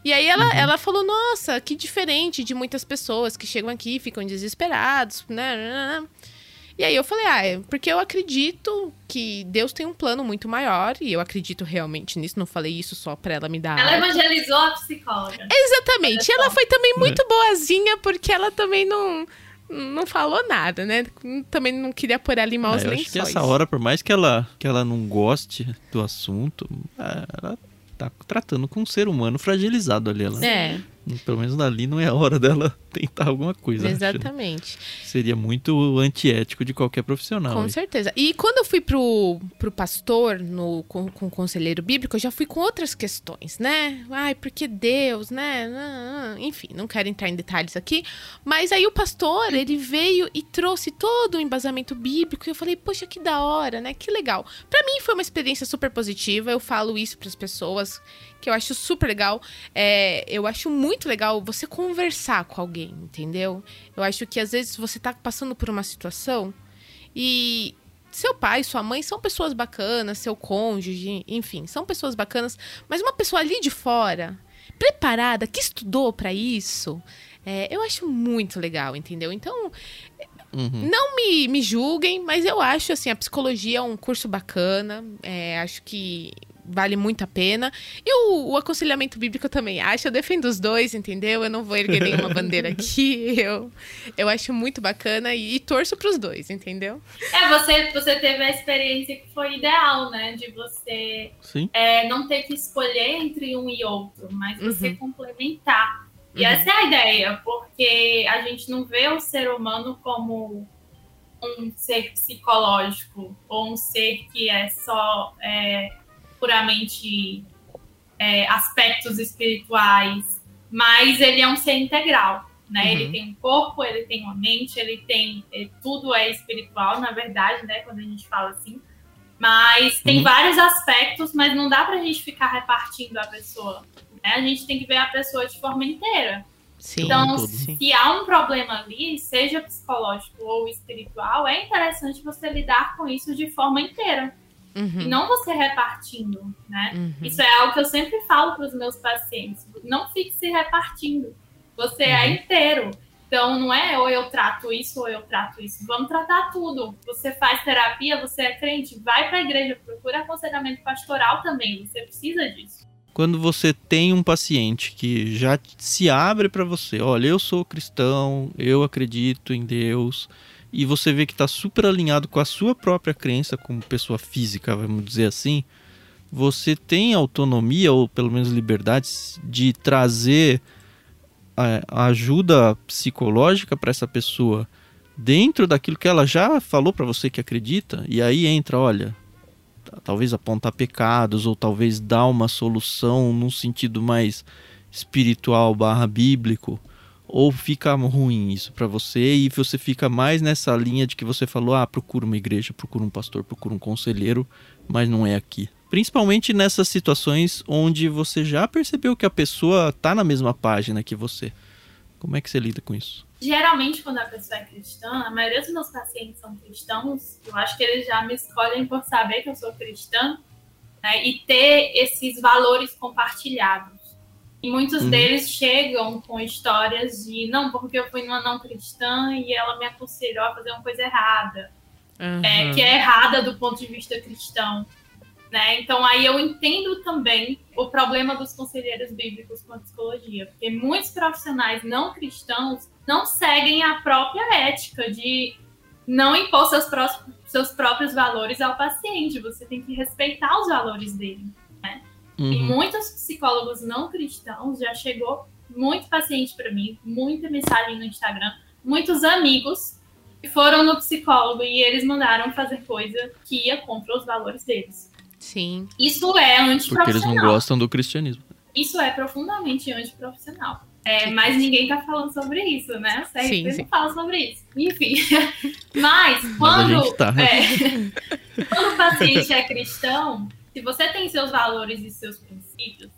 E aí ela, uhum. ela falou: nossa, que diferente de muitas pessoas que chegam aqui e ficam desesperados, né? E aí eu falei, ah, é porque eu acredito que Deus tem um plano muito maior, e eu acredito realmente nisso, não falei isso só pra ela me dar. Ela evangelizou a psicóloga. Exatamente. Ela foi também muito boazinha, porque ela também não não falou nada, né? Também não queria pôr ela em maus ah, lençóis. Acho que essa hora, por mais que ela, que ela não goste do assunto, é, ela tá tratando com um ser humano fragilizado ali. Ela, é. Pelo menos ali não é a hora dela tentar alguma coisa. acho, né? Exatamente. Seria muito antiético de qualquer profissional. Com aí. certeza. E quando eu fui pro, pro pastor, no, com, com o conselheiro bíblico, eu já fui com outras questões, né? Ai, porque Deus, né? Enfim, não quero entrar em detalhes aqui. Mas aí o pastor, ele veio e trouxe todo o embasamento bíblico. E eu falei, poxa, que da hora, né? Que legal. Pra mim foi uma experiência super positiva. Eu falo isso pras pessoas, que eu acho super legal. É, eu acho muito legal você conversar com alguém, entendeu? Eu acho que às vezes você tá passando por uma situação e seu pai, sua mãe são pessoas bacanas, seu cônjuge, enfim, são pessoas bacanas, mas uma pessoa ali de fora, preparada, que estudou pra isso, é, eu acho muito legal, entendeu? Então, Uhum. não me, me julguem, mas eu acho assim, a psicologia é um curso bacana. é, acho que vale muito a pena. E o, o aconselhamento bíblico eu também acho. Eu defendo os dois, entendeu? Eu não vou erguer nenhuma bandeira aqui. Eu, eu acho muito bacana e, e torço pros dois, entendeu? É, você, você teve a experiência que foi ideal, né? De você Sim. é, não ter que escolher entre um e outro, mas você Uhum. complementar. E Uhum. essa é a ideia, porque a gente não vê o ser humano como um ser psicológico ou um ser que é só é, puramente é, aspectos espirituais, mas ele é um ser integral. Né? Uhum. Ele tem um corpo, ele tem uma mente, ele tem. é, tudo é espiritual, na verdade, né? Quando a gente fala assim. Mas tem Uhum. vários aspectos, mas não dá pra gente ficar repartindo a pessoa. Né? A gente tem que ver a pessoa de forma inteira. Sim. Então, todo. se há um problema ali, seja psicológico ou espiritual, é interessante você lidar com isso de forma inteira. E Uhum, não você repartindo, né? uhum. Isso é algo que eu sempre falo para os meus pacientes. Não fique se repartindo. Você é Uhum. inteiro. Então, não é ou eu trato isso ou eu trato isso. Vamos tratar tudo. Você faz terapia, você é crente, vai para a igreja, procura aconselhamento pastoral também. Você precisa disso. Quando você tem um paciente que já se abre para você, olha, eu sou cristão, eu acredito em Deus, e você vê que está super alinhado com a sua própria crença como pessoa física, vamos dizer assim, você tem autonomia ou pelo menos liberdade de trazer a a ajuda psicológica para essa pessoa dentro daquilo que ela já falou para você que acredita, e aí entra, olha, talvez apontar pecados ou talvez dar uma solução num sentido mais espiritual barra bíblico ou fica ruim isso pra você e você fica mais nessa linha de que você falou ah procura uma igreja procura um pastor procura um conselheiro mas não é aqui principalmente nessas situações onde você já percebeu que a pessoa tá na mesma página que você como é que você lida com isso Geralmente, quando a pessoa é cristã, a maioria dos meus pacientes são cristãos. Eu acho que eles já me escolhem por saber que eu sou cristã né, e ter esses valores compartilhados. E muitos Uhum. deles chegam com histórias de não, porque eu fui numa não cristã e ela me aconselhou a fazer uma coisa errada, é, Uhum. que é errada do ponto de vista cristão. Né? Então aí eu entendo também o problema dos conselheiros bíblicos com a psicologia, porque muitos profissionais não cristãos não seguem a própria ética de não impor seus, pró- seus próprios valores ao paciente. Você tem que respeitar os valores dele. E Uhum. muitos psicólogos não cristãos já chegou muito paciente para mim, muita mensagem no Instagram, muitos amigos que foram no psicólogo e eles mandaram fazer coisa que ia contra os valores deles. Sim. Isso é porque eles não antiprofissional. gostam do cristianismo Isso é profundamente antiprofissional. É, mas ninguém tá falando sobre isso, né? O Sim, sim. não fala sobre isso. Enfim. Mas mas a quando, gente tá é, quando o paciente é cristão, se você tem seus valores e seus princípios,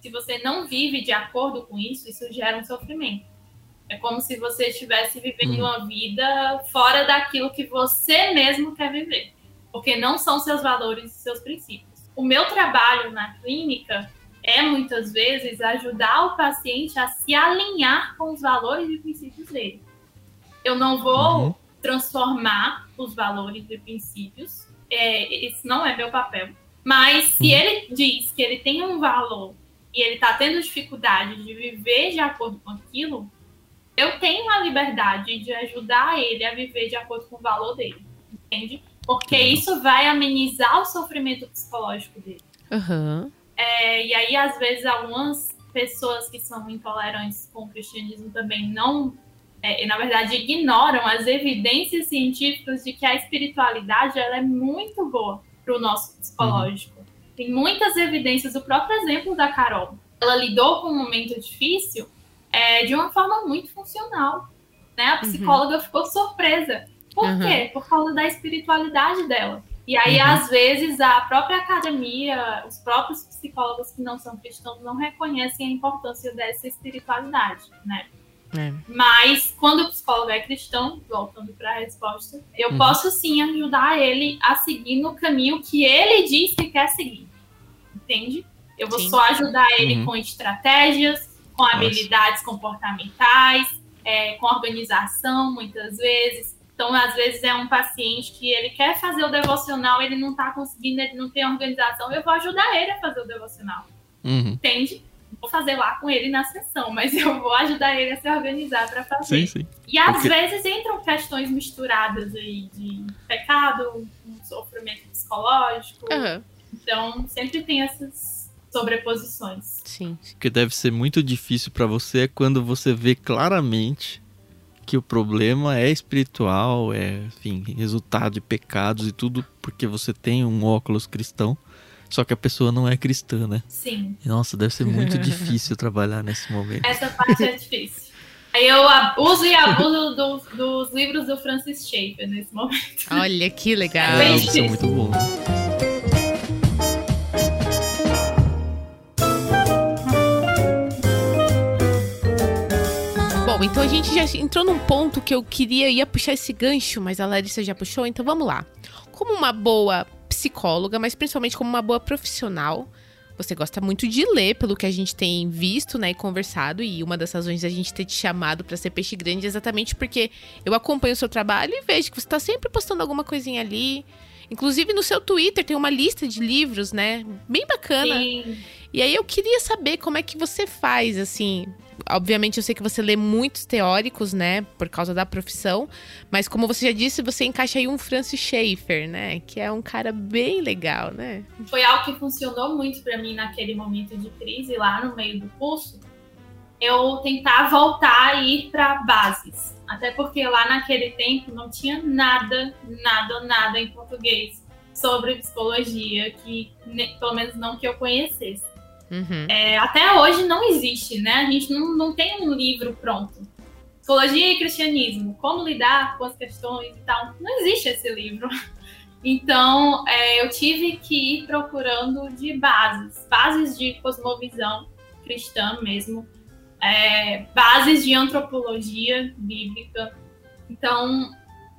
se você não vive de acordo com isso, isso gera um sofrimento. É como se você estivesse vivendo Hum. uma vida fora daquilo que você mesmo quer viver. Porque não são seus valores e seus princípios. O meu trabalho na clínica é muitas vezes ajudar o paciente a se alinhar com os valores e princípios dele. Eu não vou Uhum. transformar os valores e princípios, é, esse não é meu papel. Mas se Uhum. ele diz que ele tem um valor e ele está tendo dificuldade de viver de acordo com aquilo, eu tenho a liberdade de ajudar ele a viver de acordo com o valor dele, entende? Porque Legal. isso vai amenizar o sofrimento psicológico dele. Aham. É, e aí, às vezes, algumas pessoas que são intolerantes com o cristianismo também não, é, na verdade, ignoram as evidências científicas de que a espiritualidade ela é muito boa para o nosso psicológico. Uhum. Tem muitas evidências, o próprio exemplo da Carol. Ela lidou com um momento difícil é, de uma forma muito funcional. Né? A uhum. psicóloga uhum. ficou surpresa. Por uhum. quê? Por causa da espiritualidade dela. E aí, uhum. às vezes, a própria academia, os próprios psicólogos que não são cristãos não reconhecem a importância dessa espiritualidade, né? É. Mas quando o psicólogo é cristão, voltando para a resposta, eu uhum. posso sim ajudar ele a seguir no caminho que ele diz que quer seguir. Entende? Eu vou sim. só ajudar ele uhum. com estratégias, com habilidades Nossa. comportamentais, é, com organização, muitas vezes. Então, às vezes, é um paciente que ele quer fazer o devocional, ele não está conseguindo, ele não tem organização, eu vou ajudar ele a fazer o devocional. Uhum. Entende? Vou fazer lá com ele na sessão, mas eu vou ajudar ele a se organizar para fazer. Sim, sim. E às Porque... vezes entram questões misturadas aí de pecado, um sofrimento psicológico. Uhum. Então, sempre tem essas sobreposições. Sim. O que deve ser muito difícil para você é quando você vê claramente que o problema é espiritual, é, enfim, resultado de pecados e tudo porque você tem um óculos cristão. Só que a pessoa não é cristã, né? Sim. Nossa, deve ser muito difícil trabalhar nesse momento. Essa parte é difícil. Aí eu uso e abuso dos, dos livros do Francis Schaeffer nesse momento. Olha que legal. É, isso é muito bom. Bom, então a gente já entrou num ponto que eu queria ia puxar esse gancho, mas a Larissa já puxou, então vamos lá. Como uma boa psicóloga, mas principalmente como uma boa profissional. Você gosta muito de ler, pelo que a gente tem visto, né, e conversado, e uma das razões da gente ter te chamado para ser peixe grande é exatamente porque eu acompanho o seu trabalho e vejo que você está sempre postando alguma coisinha ali. Inclusive no seu Twitter tem uma lista de livros, né? Bem bacana. Sim. E aí eu queria saber como é que você faz, assim, obviamente eu sei que você lê muitos teóricos, né, por causa da profissão, mas como você já disse, você encaixa aí um Francis Schaeffer, né, que é um cara bem legal, né? Foi algo que funcionou muito para mim naquele momento de crise lá no meio do curso. Eu tentar voltar e ir para bases, até porque lá naquele tempo não tinha nada, nada, nada em português sobre psicologia que pelo menos não que eu conhecesse. Uhum. É, até hoje não existe, né? A gente não, não tem um livro pronto. Psicologia e cristianismo, como lidar com as questões e tal. Não existe esse livro. Então, é, eu tive que ir procurando de bases, bases de cosmovisão cristã mesmo, é, bases de antropologia bíblica. Então,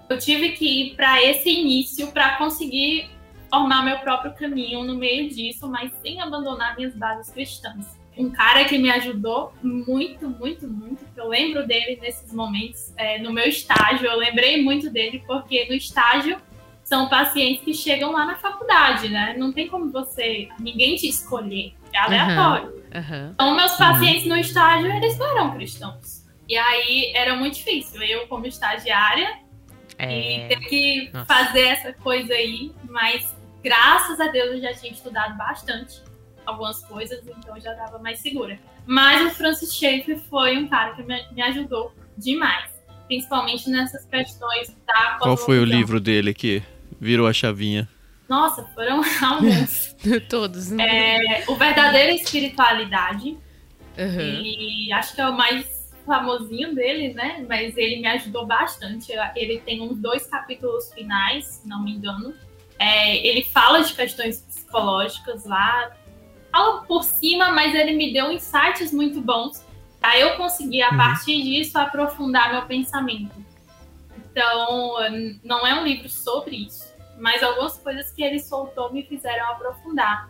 eu tive que ir para esse início para conseguir formar meu próprio caminho no meio disso, mas sem abandonar minhas bases cristãs. Um cara que me ajudou muito, muito, muito, eu lembro dele nesses momentos, é, no meu estágio, eu lembrei muito dele, porque no estágio são pacientes que chegam lá na faculdade, né? Não tem como você, ninguém te escolher, é aleatório. Uhum, uhum. Então, meus pacientes uhum. no estágio, eles não eram cristãos. E aí era muito difícil. Eu, como estagiária, é... e ter que Nossa. fazer essa coisa aí, mas graças a Deus eu já tinha estudado bastante algumas coisas, então já dava mais segura. Mas o Francis Schaeffer foi um cara que me, me ajudou demais, principalmente nessas questões da Qual foi o livro dele que virou a chavinha? Nossa, foram alguns. Todos. Né? É, o Verdadeira Espiritualidade. Uhum. E acho que é o mais famosinho dele, né? Mas ele me ajudou bastante. Ele tem uns dois capítulos finais, se não me engano. É, ele fala de questões psicológicas lá, fala por cima, mas ele me deu insights muito bons. Aí eu consegui, a uhum. partir disso, aprofundar meu pensamento. Então, não é um livro sobre isso, mas algumas coisas que ele soltou me fizeram aprofundar.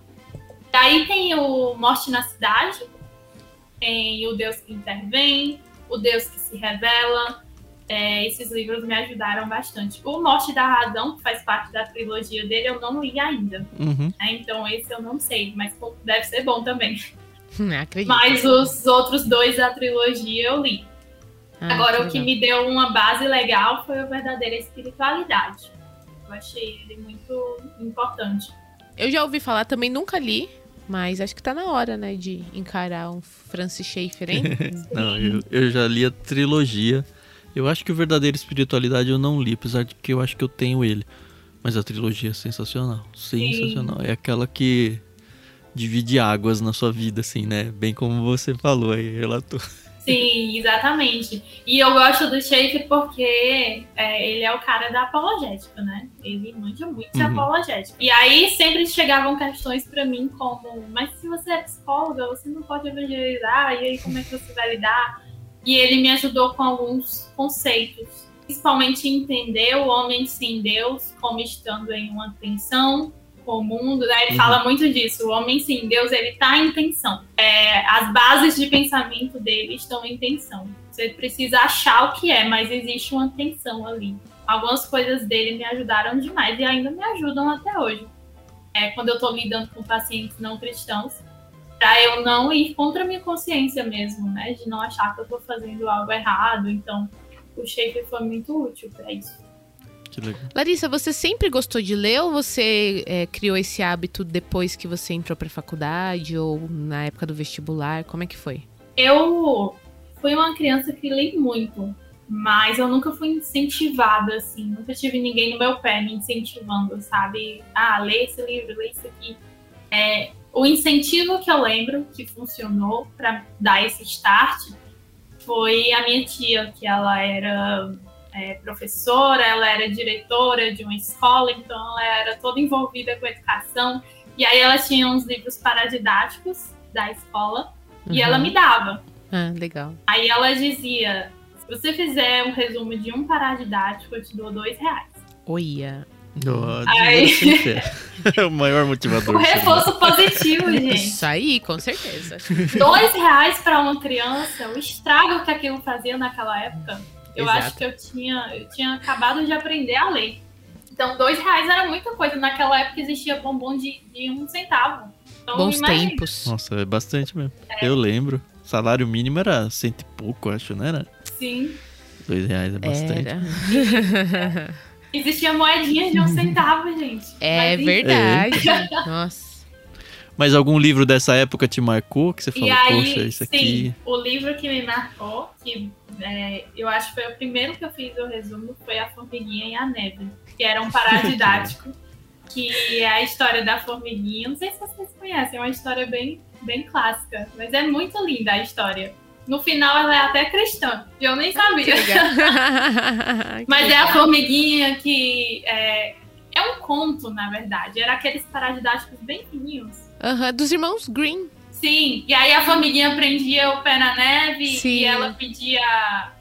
Daí tem o Morte na Cidade, tem o Deus que intervém, o Deus que se revela, é, esses livros me ajudaram bastante. O Morte da Razão, que faz parte da trilogia dele, eu não li ainda. Uhum. É, então esse eu não sei, mas deve ser bom também. Acredito. Mas os outros dois da trilogia eu li. Ah, Agora, que o que me deu uma base legal foi a verdadeira espiritualidade. Eu achei ele muito importante. Eu já ouvi falar, também nunca li, Mas acho que tá na hora, né, de encarar um Francis Schaeffer, hein? não, eu, eu já li a trilogia. Eu acho que o Verdadeira Espiritualidade eu não li, apesar de que eu acho que eu tenho ele. Mas a trilogia é sensacional. Sensacional. Sim. É aquela que divide águas na sua vida, assim, né? Bem como você falou aí, relatou. Sim, exatamente. E eu gosto do Schaefer porque é, ele é o cara da apologética, né? Ele manja muito de uhum. apologética. E aí sempre chegavam questões para mim como, mas se você é psicóloga, você não pode evangelizar, e aí como é que você vai lidar? E ele me ajudou com alguns conceitos, principalmente entender o homem sem Deus como estando em uma tensão com o mundo, né? Ele uhum. fala muito disso. O homem sim, Deus ele está em tensão. É, as bases de pensamento dele estão em tensão. Você precisa achar o que é, mas existe uma tensão ali. Algumas coisas dele me ajudaram demais e ainda me ajudam até hoje. É, quando eu estou lidando com pacientes não cristãos, para eu não ir contra a minha consciência mesmo, né? De não achar que eu estou fazendo algo errado. Então, o shape foi muito útil para isso. Larissa, você sempre gostou de ler ou você é, criou esse hábito depois que você entrou para faculdade ou na época do vestibular? Como é que foi? Eu fui uma criança que li muito, mas eu nunca fui incentivada assim. Nunca tive ninguém no meu pé me incentivando, sabe? Ah, lê esse livro, lê isso aqui. É, o incentivo que eu lembro que funcionou para dar esse start foi a minha tia, que ela era é, professora, ela era diretora de uma escola, então ela era toda envolvida com a educação. E aí ela tinha uns livros paradidáticos da escola uhum. e ela me dava. Ah, legal. Aí ela dizia: se você fizer um resumo de um paradidático, eu te dou dois reais. Oia. Oh, aí... é o maior motivador. O reforço positivo, gente. Isso aí, com certeza. Dois reais para uma criança, o estrago que aquilo fazia naquela época. Eu Exato. acho que eu tinha, eu tinha acabado de aprender a ler. Então, dois reais era muita coisa. Naquela época existia bombom de, de um centavo. Então, Bons tempos. Nossa, é bastante mesmo. É. Eu lembro. salário mínimo era cento e pouco, acho, não era? Sim. Dois reais é bastante. Era. Existia moedinha de um centavo, gente. É Mas, verdade. É. Nossa. Mas algum livro dessa época te marcou? Que você falou, aí, poxa, isso sim, aqui. O livro que me marcou, que é, eu acho que foi o primeiro que eu fiz o resumo, foi A Formiguinha e a Neve, que era um paradidático, que é a história da formiguinha. Não sei se vocês conhecem, é uma história bem, bem clássica, mas é muito linda a história. No final ela é até cristã, e eu nem sabia. mas é a formiguinha que é, é um conto, na verdade. Era aqueles paradidáticos bem fininhos Uhum, dos irmãos Green. Sim, e aí a família prendia o pé na neve Sim. e ela pedia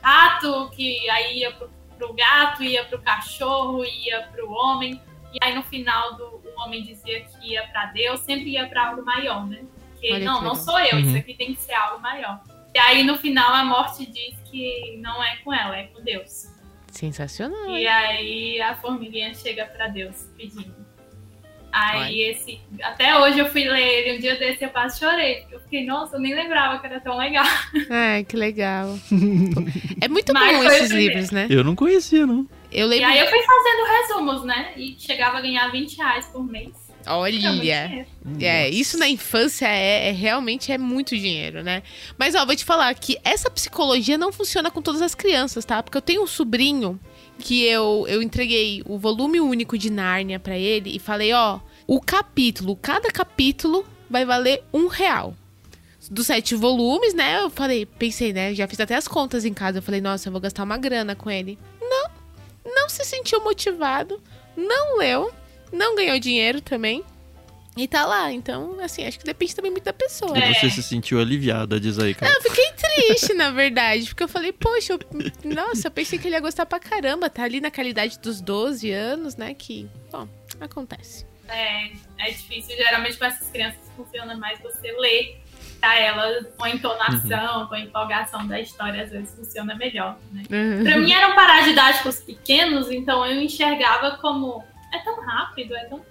rato, que aí ia pro, pro gato, ia pro cachorro, ia pro homem. E aí no final do, o homem dizia que ia para Deus, sempre ia para algo maior, né? Porque Olha não, não sou eu, uhum. isso aqui tem que ser algo maior. E aí no final a morte diz que não é com ela, é com Deus. Sensacional. E aí a formiguinha chega para Deus pedindo. Aí esse. Até hoje eu fui ler ele, um dia desse eu quase chorei. Porque eu fiquei, nossa, eu nem lembrava que era tão legal. É, que legal. é muito Mas bom esses livros, né? Eu não conhecia, não. Eu lembro... E aí eu fui fazendo resumos, né? E chegava a ganhar 20 reais por mês. Olha, é, isso na infância é, é, realmente é muito dinheiro, né? Mas ó, vou te falar que essa psicologia não funciona com todas as crianças, tá? Porque eu tenho um sobrinho que eu, eu entreguei o volume único de Nárnia para ele e falei, ó, o capítulo, cada capítulo vai valer um real. Dos sete volumes, né? Eu falei, pensei, né? Já fiz até as contas em casa. Eu falei, nossa, eu vou gastar uma grana com ele. Não, não se sentiu motivado, não leu, não ganhou dinheiro também. E tá lá, então, assim, acho que depende também muito da pessoa. E é. você se sentiu aliviada, diz aí, cara. eu fiquei triste, na verdade, porque eu falei, poxa, eu, nossa, eu pensei que ele ia gostar pra caramba, tá ali na qualidade dos 12 anos, né, que, bom, acontece. É, é difícil, geralmente com essas crianças funciona mais você ler pra elas com a entonação, uhum. com a empolgação da história, às vezes funciona melhor, né. Uhum. Pra mim eram paradidáticos pequenos, então eu enxergava como, é tão rápido, é tão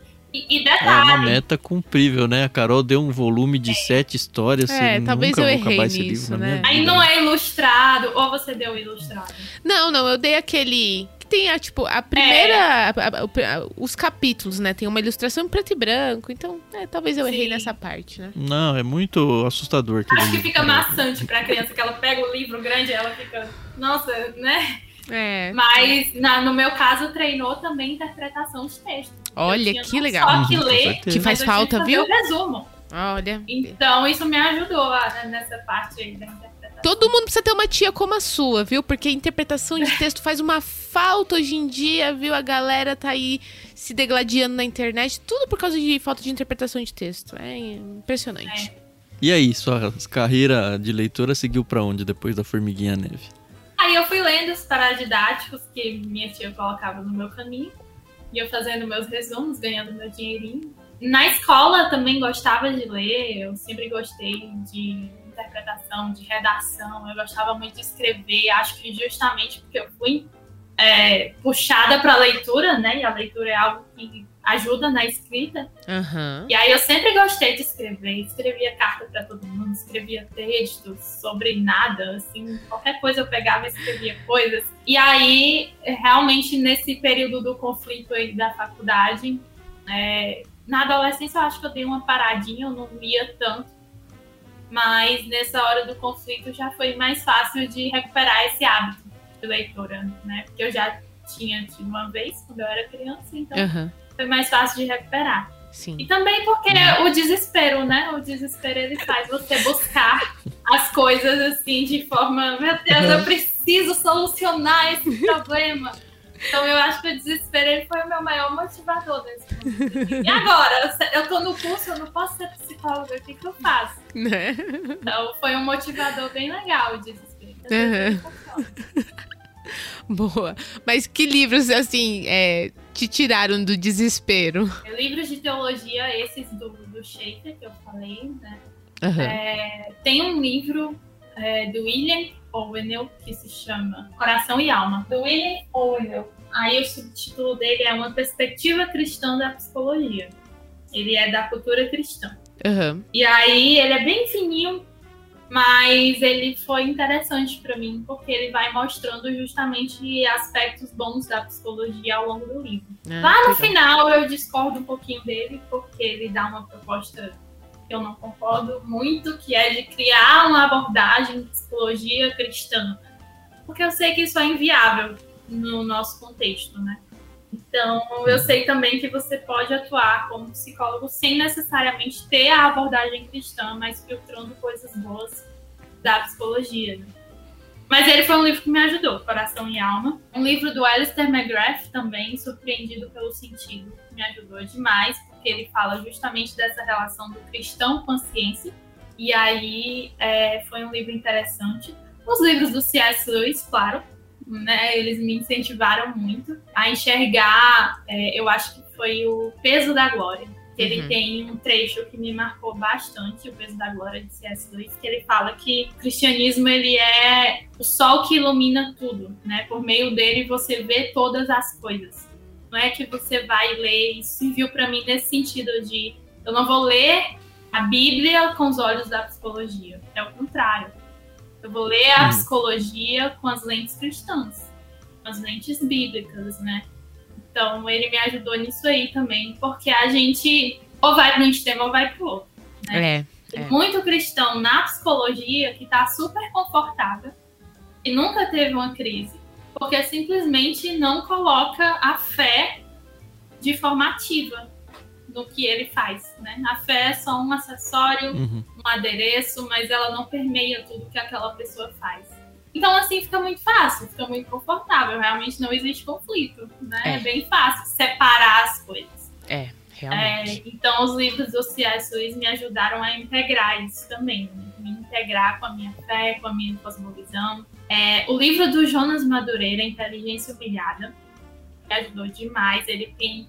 e, detalhe. É uma meta cumprível, né? A Carol deu um volume de é. sete histórias. É, talvez nunca eu errei nisso, livro, né? Aí não é ilustrado, ou você deu ilustrado? Não, não, eu dei aquele que tem a, tipo, a primeira. É. A, a, a, os capítulos, né? Tem uma ilustração em preto e branco. Então, é, talvez eu Sim. errei nessa parte, né? Não, é muito assustador. Acho que fica maçante pra criança, que ela pega o livro grande e ela fica. Nossa, né? É. Mas na, no meu caso treinou também interpretação de texto. Olha que legal. Só que uhum, ler, que faz falta, viu? O resumo. Olha. Então isso me ajudou né, nessa parte aí da interpretação. Todo mundo precisa ter uma tia como a sua, viu? Porque interpretação de texto faz uma falta hoje em dia, viu? A galera tá aí se degladiando na internet, tudo por causa de falta de interpretação de texto. É impressionante. É. E aí, sua carreira de leitora seguiu para onde depois da Formiguinha Neve? Aí eu fui lendo os paradidáticos que minha tia colocava no meu caminho. E eu fazendo meus resumos, ganhando meu dinheirinho. Na escola também gostava de ler, eu sempre gostei de interpretação, de redação, eu gostava muito de escrever, acho que justamente porque eu fui é, puxada para a leitura, né? E a leitura é algo que ajuda na escrita. Uhum. E aí eu sempre gostei de escrever, escrevia carta para todo mundo, escrevia textos sobre nada, assim, qualquer coisa eu pegava e escrevia coisas. E aí, realmente, nesse período do conflito aí da faculdade, é, na adolescência eu acho que eu dei uma paradinha, eu não lia tanto. Mas nessa hora do conflito já foi mais fácil de recuperar esse hábito de leitura, né? Porque eu já tinha tido uma vez quando eu era criança, então uhum. Foi mais fácil de recuperar. Sim. E também porque o desespero, né? O desespero ele faz você buscar as coisas assim de forma, meu Deus, eu preciso solucionar esse problema. Então eu acho que o desespero ele foi o meu maior motivador nesse momento. E agora? Eu tô no curso, eu não posso ser psicóloga, o que, que eu faço? Né? Então foi um motivador bem legal o desespero. Uhum. Boa. Mas que livros, assim, é, te tiraram do desespero? Livros de teologia, esses do, do Schaefer, que eu falei, né? Uhum. É, tem um livro é, do William Owenel que se chama Coração e Alma. Do William Owenel. Aí o subtítulo dele é Uma Perspectiva Cristã da Psicologia. Ele é da cultura cristã. Uhum. E aí ele é bem fininho, mas ele foi interessante para mim porque ele vai mostrando justamente aspectos bons da psicologia ao longo do livro. Ah, Lá no final eu discordo um pouquinho dele porque ele dá uma proposta que eu não concordo muito, que é de criar uma abordagem de psicologia cristã, porque eu sei que isso é inviável no nosso contexto, né? Então, eu sei também que você pode atuar como psicólogo sem necessariamente ter a abordagem cristã, mas filtrando coisas boas da psicologia. Né? Mas ele foi um livro que me ajudou, Coração e Alma. Um livro do Alistair McGrath também, Surpreendido pelo Sentido, me ajudou demais, porque ele fala justamente dessa relação do cristão com a ciência. E aí é, foi um livro interessante. Os livros do C.S. Lewis, claro, né? Eles me incentivaram muito a enxergar, é, eu acho que foi o peso da glória. Ele uhum. tem um trecho que me marcou bastante, o peso da glória de C.S. Lewis, que ele fala que o cristianismo ele é o sol que ilumina tudo, né? Por meio dele você vê todas as coisas. Não é que você vai ler, isso viu para mim nesse sentido de eu não vou ler a Bíblia com os olhos da psicologia. É o contrário. Eu vou ler a psicologia com as lentes cristãs, com as lentes bíblicas, né? Então ele me ajudou nisso aí também, porque a gente ou vai para um extremo ou vai para o outro. Né? É, é. Muito cristão na psicologia que está super confortável e nunca teve uma crise, porque simplesmente não coloca a fé de forma ativa no que ele faz, né? A fé é só um acessório, uhum. um adereço, mas ela não permeia tudo que aquela pessoa faz. Então, assim, fica muito fácil, fica muito confortável. Realmente não existe conflito, né? É, é bem fácil separar as coisas. É, realmente. É, então, os livros do C.S. Lewis me ajudaram a integrar isso também. Né? Me integrar com a minha fé, com a minha cosmovisão. É, o livro do Jonas Madureira, Inteligência Humilhada, me ajudou demais. Ele tem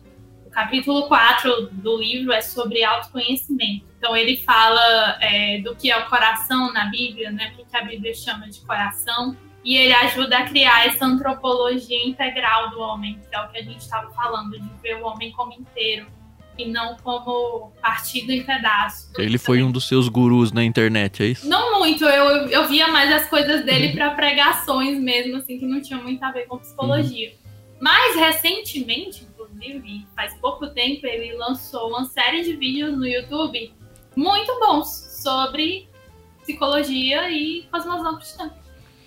capítulo 4 do livro é sobre autoconhecimento. Então ele fala é, do que é o coração na Bíblia, né? O que a Bíblia chama de coração. E ele ajuda a criar essa antropologia integral do homem, que é o que a gente estava falando, de ver o homem como inteiro e não como partido em pedaços. Ele foi um dos seus gurus na internet, é isso? Não muito, eu, eu via mais as coisas dele para pregações mesmo, assim, que não tinham muito a ver com psicologia. Uhum. Mais recentemente, inclusive, faz pouco tempo, ele lançou uma série de vídeos no YouTube muito bons sobre psicologia e cosmovisão cristã.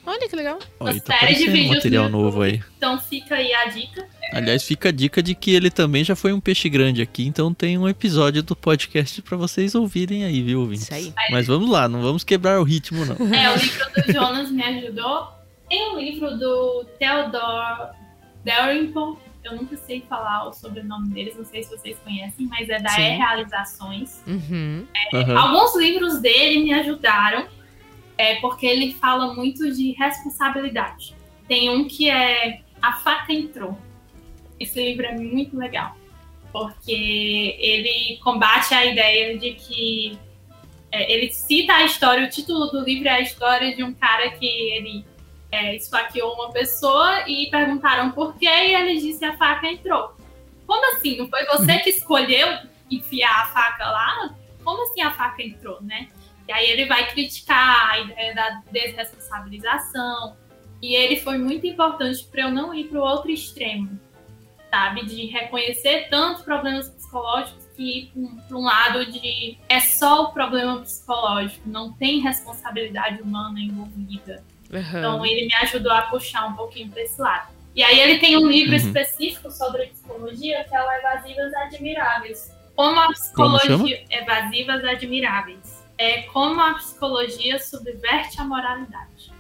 Olha que legal. Olha, Uma tá série de vídeos material no novo aí. Então fica aí a dica. Aliás, fica a dica de que ele também já foi um peixe grande aqui, então tem um episódio do podcast pra vocês ouvirem aí, viu, ouvintes? Isso aí. Mas vamos lá, não vamos quebrar o ritmo, não. É, o livro do Jonas me ajudou. Tem um livro do Theodore Dalrymple. Eu nunca sei falar o sobrenome deles, não sei se vocês conhecem, mas é da Sim. E Realizações. Uhum. Aham. Alguns livros dele me ajudaram, é, porque ele fala muito de responsabilidade. Tem um que é A Faca Entrou. Esse livro é muito legal, porque ele combate a ideia de que é, ele cita a história, o título do livro é a história de um cara que ele é, esfaqueou uma pessoa e perguntaram por quê e ele disse a faca entrou. Como assim? Não foi você que escolheu enfiar a faca lá? Como assim a faca entrou, né? E aí ele vai criticar a ideia da desresponsabilização. E ele foi muito importante para eu não ir para o outro extremo, sabe? De reconhecer tantos problemas psicológicos que ir para um lado de é só o problema psicológico, não tem responsabilidade humana envolvida. Uhum. Então ele me ajudou a puxar um pouquinho para esse lado. E aí ele tem um livro Uhum. específico sobre psicologia que é o Evasivas Admiráveis. Como a Como psicologia Evasivas Admiráveis. É como a psicologia subverte a moralidade.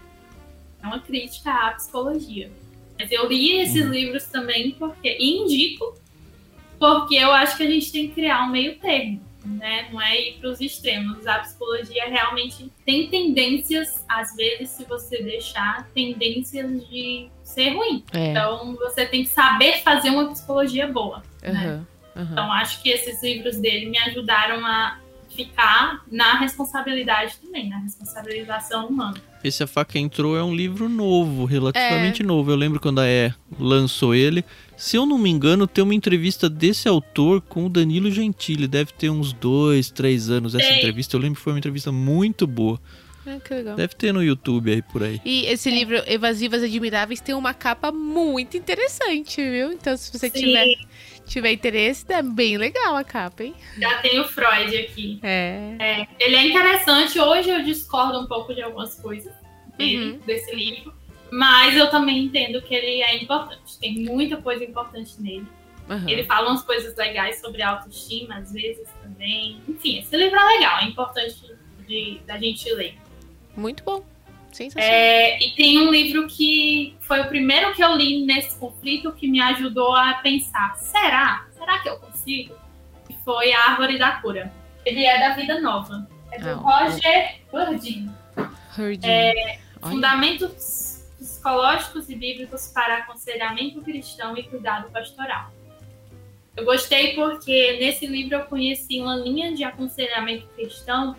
É uma crítica à psicologia. Mas eu li esses Uhum. livros também porque e indico porque eu acho que a gente tem que criar um meio termo, né? Não é ir para os extremos. A psicologia realmente tem tendências, às vezes, se você deixar, tendências de ser ruim. É. Então, você tem que saber fazer uma psicologia boa. né? Uhum. Uhum. Então, acho que esses livros dele me ajudaram a ficar na responsabilidade também, na responsabilização humana. Esse A Faca Entrou é um livro novo, relativamente novo. Eu lembro quando a E lançou ele. Se eu não me engano, tem uma entrevista desse autor com o Danilo Gentili. Deve ter uns dois, três anos essa Tem. entrevista. Eu lembro que foi uma entrevista muito boa. Ah, que legal. Deve ter no YouTube aí por aí. E esse livro, Evasivas Admiráveis, tem uma capa muito interessante, viu? Então, se você Sim. tiver, tiver interesse, é bem legal a capa, hein? Já tem o Freud aqui. É. Ele é interessante. Hoje eu discordo um pouco de algumas coisas dele, Uhum. desse livro. Mas eu também entendo que ele é importante. Tem muita coisa importante nele. Uhum. Ele fala umas coisas legais sobre autoestima, às vezes também. Enfim, esse livro é legal, é importante de, da gente ler. Muito bom. É, e tem um livro que foi o primeiro que eu li nesse conflito que me ajudou a pensar: será? Será que eu consigo? Que foi A Árvore da Cura. Ele é da Vida Nova. É do Ah, Roger. Herding. é. Fundamentos psicológicos e bíblicos para aconselhamento cristão e cuidado pastoral. Eu gostei porque nesse livro eu conheci uma linha de aconselhamento cristão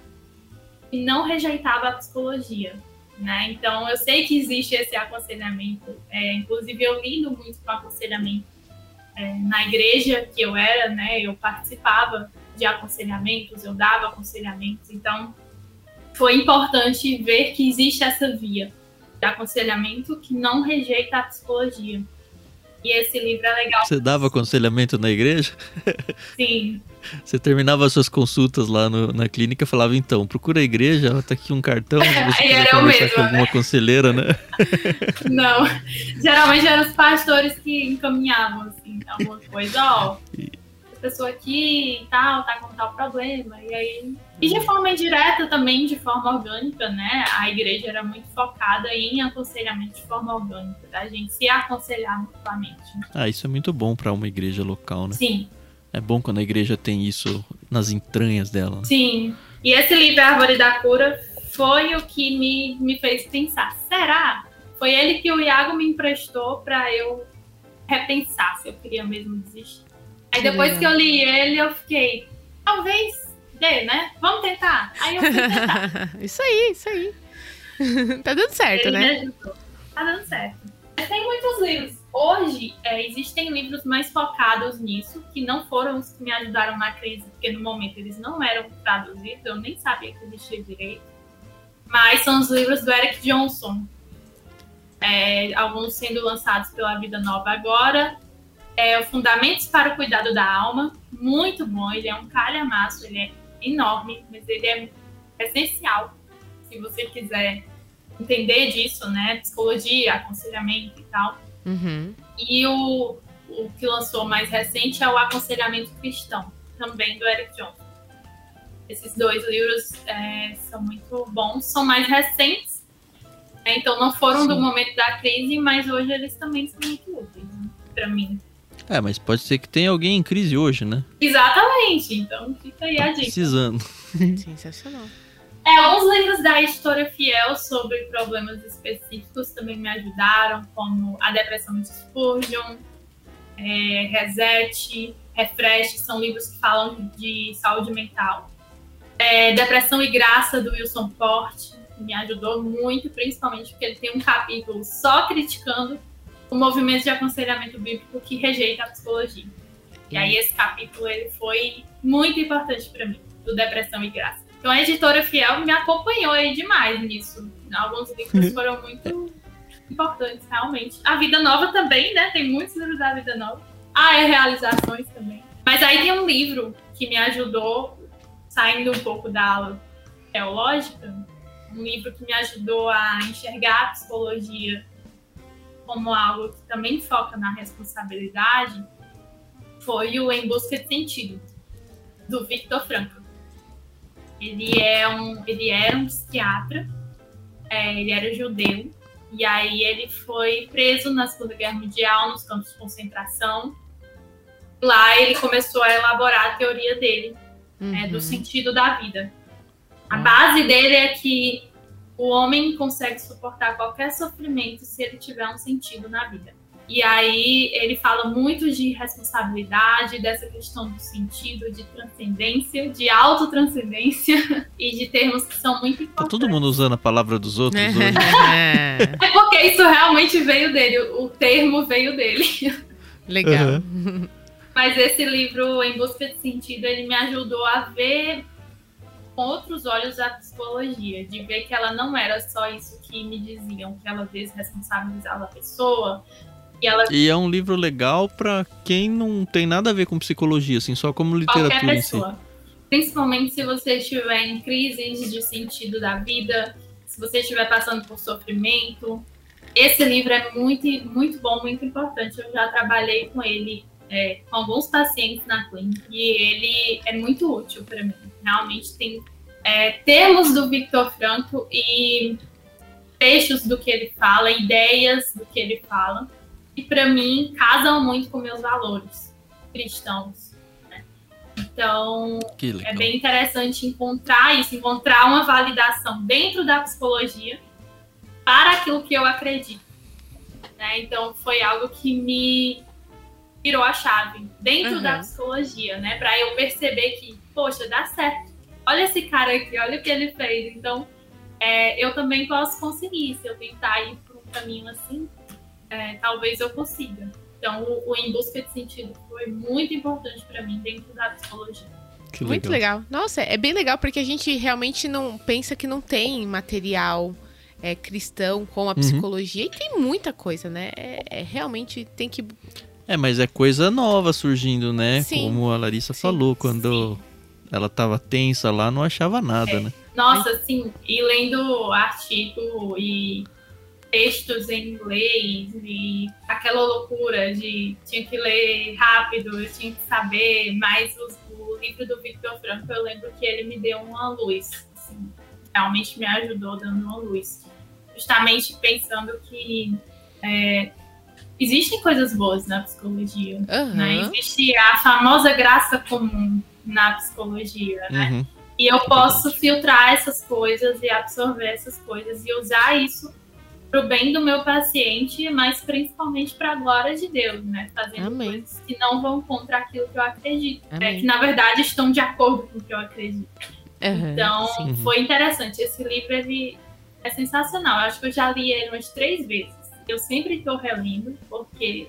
que não rejeitava a psicologia. Né? Então eu sei que existe esse aconselhamento. É, inclusive eu lido muito com aconselhamento é, na igreja que eu era, né? Eu participava de aconselhamentos, eu dava aconselhamentos. Então foi importante ver que existe essa via de aconselhamento que não rejeita a psicologia. E esse livro é legal, Você dava aconselhamento na igreja? sim. Você terminava as suas consultas lá no- na clínica e falava, então, procura a igreja, ó, tá aqui um cartão, você quiser era eu conversar mesma, com alguma conselheira, né? Não. Geralmente eram os pastores que encaminhavam, assim, alguma coisa, ó. A pessoa aqui e tal, tá com tal problema. E aí. E de forma indireta também, de forma orgânica, né? A igreja era muito focada em aconselhamento de forma orgânica, da gente se aconselhar mutuamente. Ah, isso é muito bom pra uma igreja local, né? Sim, É bom quando a igreja tem isso nas entranhas dela. né? Sim. E esse livro, Árvore da Cura, foi o que me, me fez pensar. Será? Foi ele que o Iago me emprestou para eu repensar se eu queria mesmo desistir. Aí depois legal. que eu li ele, eu fiquei, talvez dê, né? Vamos tentar. Aí eu fui tentar. isso aí, isso aí. tá dando certo, ele né? Tá dando certo. Mas tem muitos livros. Hoje, é, existem livros mais focados nisso, que não foram os que me ajudaram na crise, porque no momento eles não eram traduzidos, eu nem sabia que existia direito. Mas são os livros do Eric Johnson. é, alguns sendo lançados pela Vida Nova agora. É o Fundamentos para o Cuidado da Alma, muito bom. Ele é um calhamaço, ele é enorme, mas ele é essencial se você quiser entender disso, né? Psicologia, aconselhamento e tal. Uhum. E o, o que lançou mais recente é o Aconselhamento Cristão, também do Eric Johnson. Esses dois livros é, são muito bons, são mais recentes, né? então não foram Sim. do momento da crise, mas hoje eles também são muito úteis né? para mim. É, mas pode ser que tenha alguém em crise hoje, né? Exatamente, então fica aí a dica. Precisando. Sensacional. É, alguns livros da editora Fiel sobre problemas específicos também me ajudaram, como A Depressão de Spurgeon, é, Reset, Refresh, são livros que falam de saúde mental. É, Depressão e Graça, do Wilson Porte, me ajudou muito, principalmente porque ele tem um capítulo só criticando o movimento de aconselhamento bíblico que rejeita a psicologia. E aí esse capítulo ele foi muito importante para mim, do Depressão e Graça. Então a editora Fiel me acompanhou aí demais nisso. Alguns livros foram muito importantes, realmente. A Vida Nova também, né? Tem muitos livros da Vida Nova. Ah, é Realizações também. Mas aí tem um livro que me ajudou, saindo um pouco da aula teológica, um livro que me ajudou a enxergar a psicologia como algo que também foca na responsabilidade, foi o Em Busca de Sentido, do Victor Frankl. Ele, é um, ele era um psiquiatra, é, ele era judeu, e aí ele foi preso na Segunda Guerra Mundial, nos campos de concentração. Lá ele começou a elaborar a teoria dele, uhum. é, do uhum. sentido da vida. A base dele é que o homem consegue suportar qualquer sofrimento se ele tiver um sentido na vida. E aí ele fala muito de responsabilidade, dessa questão do sentido, de transcendência, de autotranscendência e de termos que são muito importantes. Tá todo mundo usando a palavra dos outros hoje. é porque isso realmente veio dele, o termo veio dele. Legal. Uhum. Mas esse livro, Em Busca de Sentido, ele me ajudou a ver com outros olhos a psicologia, de ver que ela não era só isso que me diziam, que ela desresponsabilizava a pessoa, e, ela... e é um livro legal para quem não tem nada a ver com psicologia, assim, só como literatura Qualquer pessoa. Si. Principalmente se você estiver em crises de sentido da vida, se você estiver passando por sofrimento. Esse livro é muito, muito bom, muito importante. Eu já trabalhei com ele é, com alguns pacientes na clínica e ele é muito útil para mim. Realmente tem é, termos do Victor Franco e trechos do que ele fala, ideias do que ele fala que para mim casam muito com meus valores cristãos. Né? Então, é bem interessante encontrar isso, encontrar uma validação dentro da psicologia para aquilo que eu acredito. Né? Então, foi algo que me virou a chave dentro uhum. da psicologia, né? Para eu perceber que, poxa, dá certo. Olha esse cara aqui, olha o que ele fez. Então, é, eu também posso conseguir se eu tentar ir por um caminho assim é, talvez eu consiga. Então, o, o, Em Busca de Sentido foi muito importante para mim dentro da psicologia. Legal. Muito legal. Nossa, é bem legal porque a gente realmente não pensa que não tem material é, cristão com a uhum. psicologia uhum. e tem muita coisa, né? É, é, realmente tem que. É, mas é coisa nova surgindo, né? Sim. Como a Larissa Sim. falou, quando Sim. ela tava tensa lá, não achava nada, é. né? Nossa, sim. E lendo artigo e textos em inglês e aquela loucura de tinha que ler rápido, eu tinha que saber, mas os, o livro do Victor Franco eu lembro que ele me deu uma luz, assim, realmente me ajudou dando uma luz, justamente pensando que é, existem coisas boas na psicologia, uhum. né? existe a famosa graça comum na psicologia, né? Uhum. E eu posso filtrar essas coisas e absorver essas coisas e usar isso para o bem do meu paciente, mas principalmente para a glória de Deus, né? Fazendo Amém. coisas que não vão contra aquilo que eu acredito, é, que na verdade estão de acordo com o que eu acredito. Uhum, então, sim. foi interessante. Esse livro ele é sensacional. Eu acho que eu já li ele umas três vezes. Eu sempre estou relendo, porque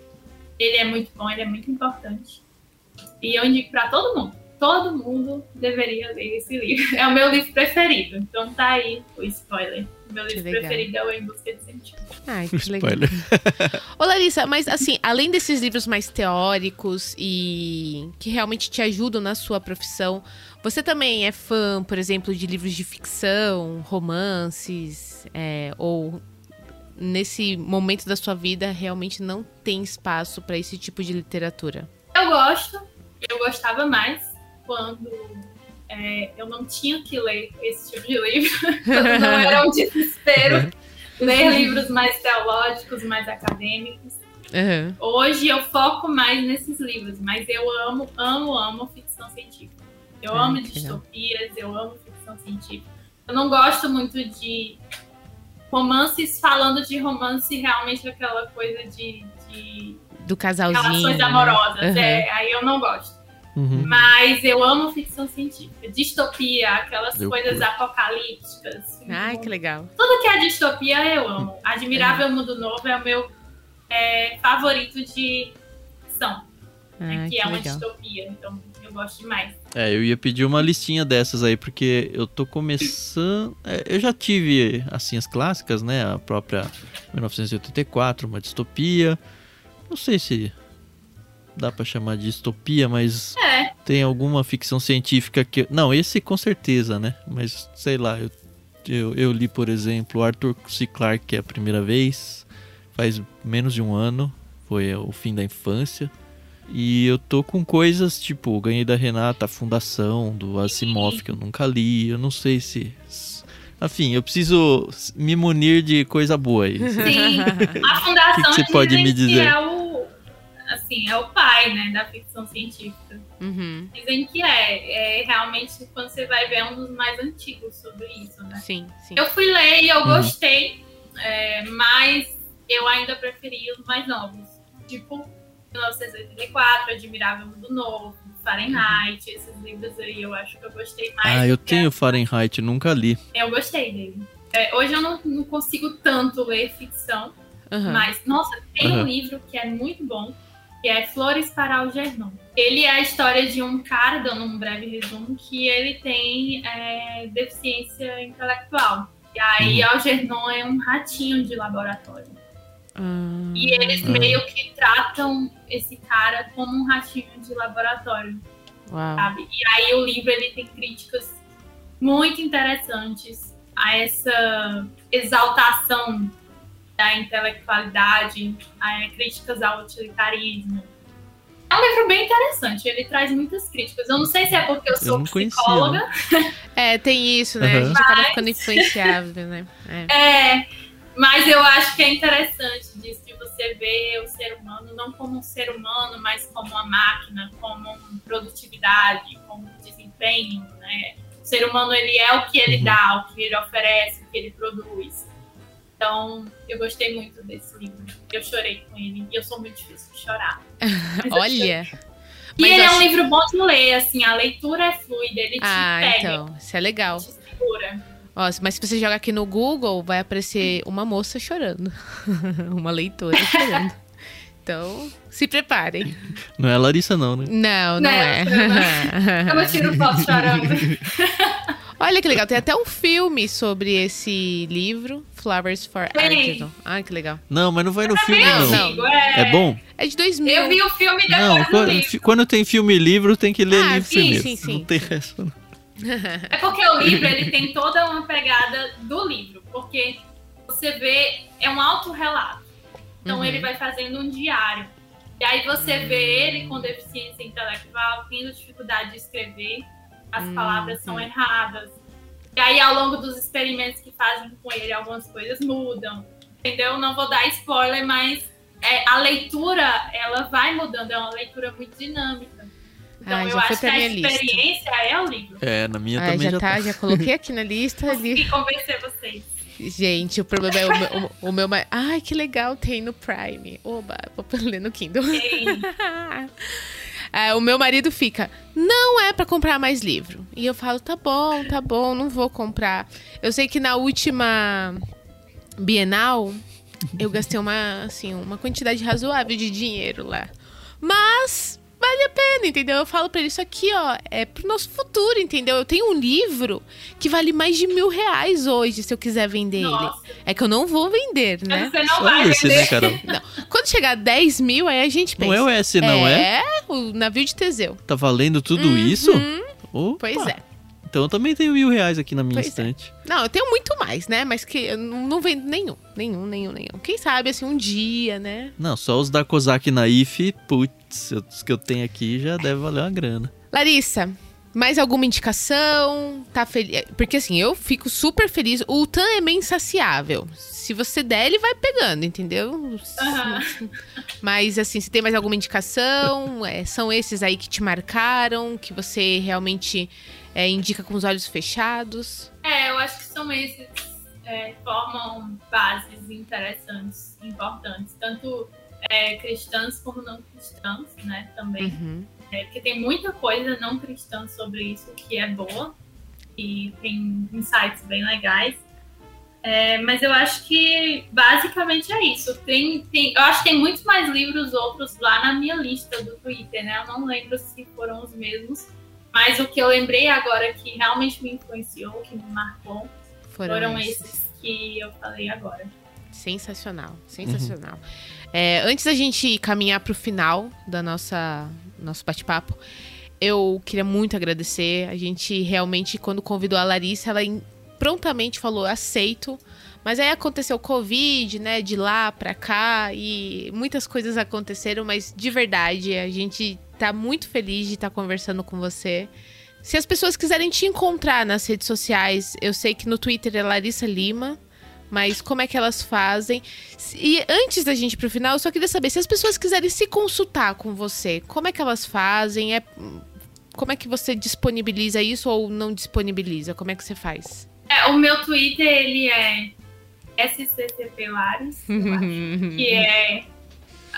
ele é muito bom, ele é muito importante. E eu indico para todo mundo. todo mundo deveria ler esse livro. É o meu livro preferido. Então tá aí o spoiler. Meu livro preferido é o Em Busca de Sentido. Ai, que legal. Ô, Larissa, mas assim, além desses livros mais teóricos e que realmente te ajudam na sua profissão, você também é fã, por exemplo, de livros de ficção, romances, é, ou nesse momento da sua vida realmente não tem espaço para esse tipo de literatura? Eu gosto, eu gostava mais quando é, eu não tinha que ler esse tipo de livro, não era um desespero ler livros mais teológicos, mais acadêmicos. Uhum. Hoje eu foco mais nesses livros, mas eu amo, amo, amo ficção científica. Eu ah, amo distopias, eu amo ficção científica. Eu não gosto muito de romances falando de romance realmente aquela coisa de, de do casalzinho. Relações né? amorosas. Uhum. É, aí eu não gosto. Uhum. Mas eu amo ficção científica. Distopia, aquelas eu coisas curto. apocalípticas. Ai, que legal. Tudo que é distopia eu amo. Admirável uhum. Mundo Novo é o meu é, favorito de ficção. Né, que, que, é uma legal. distopia. Então eu gosto demais. É, eu ia pedir uma listinha dessas aí, porque eu tô começando. É, eu já tive, assim, as clássicas, né? A própria 1984, uma distopia. Não sei se dá para chamar de distopia, mas é. tem alguma ficção científica que. Não, esse com certeza, né? Mas sei lá, eu, eu, eu li, por exemplo, Arthur C. Clarke a primeira vez, faz menos de um ano, foi o fim da infância. E eu tô com coisas tipo, ganhei da Renata a Fundação, do Asimov, que eu nunca li. Eu não sei se. Enfim, eu preciso me munir de coisa boa aí. Sim, a Fundação que que você pode me dizer? é o assim, é o pai, né, da ficção científica. Uhum. Dizem que é, é realmente quando você vai ver é um dos mais antigos sobre isso, né? Sim, sim. Eu fui ler e eu uhum. gostei, é, mas eu ainda preferi os mais novos, tipo 1984, Admirável Mundo Novo, Fahrenheit, uhum. esses livros aí eu acho que eu gostei mais. Ah, eu tenho a... Fahrenheit, nunca li. Eu gostei dele. É, hoje eu não, não, consigo tanto ler ficção, uhum. mas, nossa, tem uhum. um livro que é muito bom, que é Flores para Algernon. Ele é a história de um cara, dando um breve resumo, que ele tem é, deficiência intelectual. E aí uhum. Algernon é um ratinho de laboratório. Uhum. E eles meio que tratam esse cara como um ratinho de laboratório. Uau. Sabe? E aí o livro ele tem críticas muito interessantes a essa exaltação da intelectualidade, a, críticas ao utilitarismo. É um livro bem interessante, ele traz muitas críticas. Eu não sei se é porque eu sou eu psicóloga. Conhecia, É, tem isso, né? Uhum. A gente mas... acaba ficando influenciável, né? É. é, mas eu acho que é interessante disso, de você ver o ser humano não como um ser humano, mas como uma máquina, como produtividade, como desempenho, né? O ser humano, ele é o que ele uhum. dá, o que ele oferece, o que ele produz. Então, eu gostei muito desse livro. Eu chorei com ele. E eu sou muito difícil de chorar. Olha! E ele é um livro bom de ler, assim, a leitura é fluida, ele ah, te pega. então, isso é legal. Te segura. Ó, mas se você jogar aqui no Google, vai aparecer uma moça chorando. uma leitora chorando. Então, se preparem. Não é a Larissa, não, né? Não, não, não é. Eu não tiro foto chorando. Olha que legal, tem até um filme sobre esse livro, Flowers for Artisan. Ai, que legal. Não, mas não vai no filme, não. não. É... é bom? É de 2000. Eu vi o filme depois não, quando, quando, tem filme e livro, tem que ler ah, livro sim, primeiro. Sim, sim. Não tem resto. É porque o livro, ele tem toda uma pegada do livro. Porque você vê, é um autorrelato. Então, uhum. ele vai fazendo um diário. E aí você vê ele com deficiência intelectual, tendo dificuldade de escrever as hum, palavras são erradas. E aí, ao longo dos experimentos que fazem com ele, algumas coisas mudam. Entendeu? Não vou dar spoiler, mas é, a leitura, ela vai mudando. É uma leitura muito dinâmica. Então, ah, eu acho que a experiência lista. é o livro. É, na minha ah, também já, já tá. Já coloquei aqui na lista. Consegui convencer vocês. Gente, o problema é o meu, o, o meu. Ai, que legal, tem no Prime. Oba, vou ler no Kindle. É, o meu marido fica, não é para comprar mais livro. E eu falo, tá bom, tá bom, não vou comprar. Eu sei que na última Bienal, eu gastei uma, assim, uma quantidade razoável de dinheiro lá. Mas vale a pena, entendeu? Eu falo pra ele, isso aqui, ó, é pro nosso futuro, entendeu? Eu tenho um livro que vale mais de mil reais hoje, se eu quiser vender Nossa. ele. É que eu não vou vender, né? Você não Só vai esse, vender. né, Carol? Não. Quando chegar a 10 mil, aí a gente pensa. Não é o S, não é? É, o navio de Teseu. Tá valendo tudo isso? Uhum, Opa. Pois é. Então eu também tenho mil reais aqui na minha Pois é. estante. Não, eu tenho muito mais, né? Mas que eu não, vendo nenhum. Nenhum, nenhum, nenhum. Quem sabe, assim, um dia, né? Não, só os da Kozak Naif, putz, os que eu tenho aqui já deve valer uma grana. Larissa, mais alguma indicação? Tá feliz? Porque assim, eu fico super feliz. O Tan é meio insaciável. Se você der, ele vai pegando, entendeu? Aham. Mas assim, se tem mais alguma indicação? É, são esses aí que te marcaram, que você realmente é, indica com os olhos fechados? É, eu acho que são esses é, formam bases interessantes, importantes, tanto é, cristãs como não cristãs, né? Também. Uhum. É, porque tem muita coisa não cristã sobre isso que é boa e tem insights bem legais. É, mas eu acho que basicamente é isso. Tem, tem, eu acho que tem muitos mais livros outros lá na minha lista do Twitter, né? Eu não lembro se foram os mesmos. Mas o que eu lembrei agora que realmente me influenciou, que me marcou, Foram, foram esses. esses que eu falei agora. Sensacional, sensacional. É, antes da gente caminhar para o final da nossa nosso bate-papo, eu queria muito agradecer. A gente realmente, quando convidou a Larissa, ela prontamente falou aceito. Mas aí aconteceu o Covid, né? De lá pra cá e muitas coisas aconteceram, mas de verdade, a gente tá muito feliz de estar conversando com você. Se as pessoas quiserem te encontrar nas redes sociais, eu sei que no Twitter é Larissa Lima, mas como é que elas fazem? E antes da gente ir pro final, eu só queria saber se as pessoas quiserem se consultar com você, como é que elas fazem? É como é que você disponibiliza isso ou não disponibiliza? Como é que você faz? É, o meu Twitter, ele é SCCP Lares, que é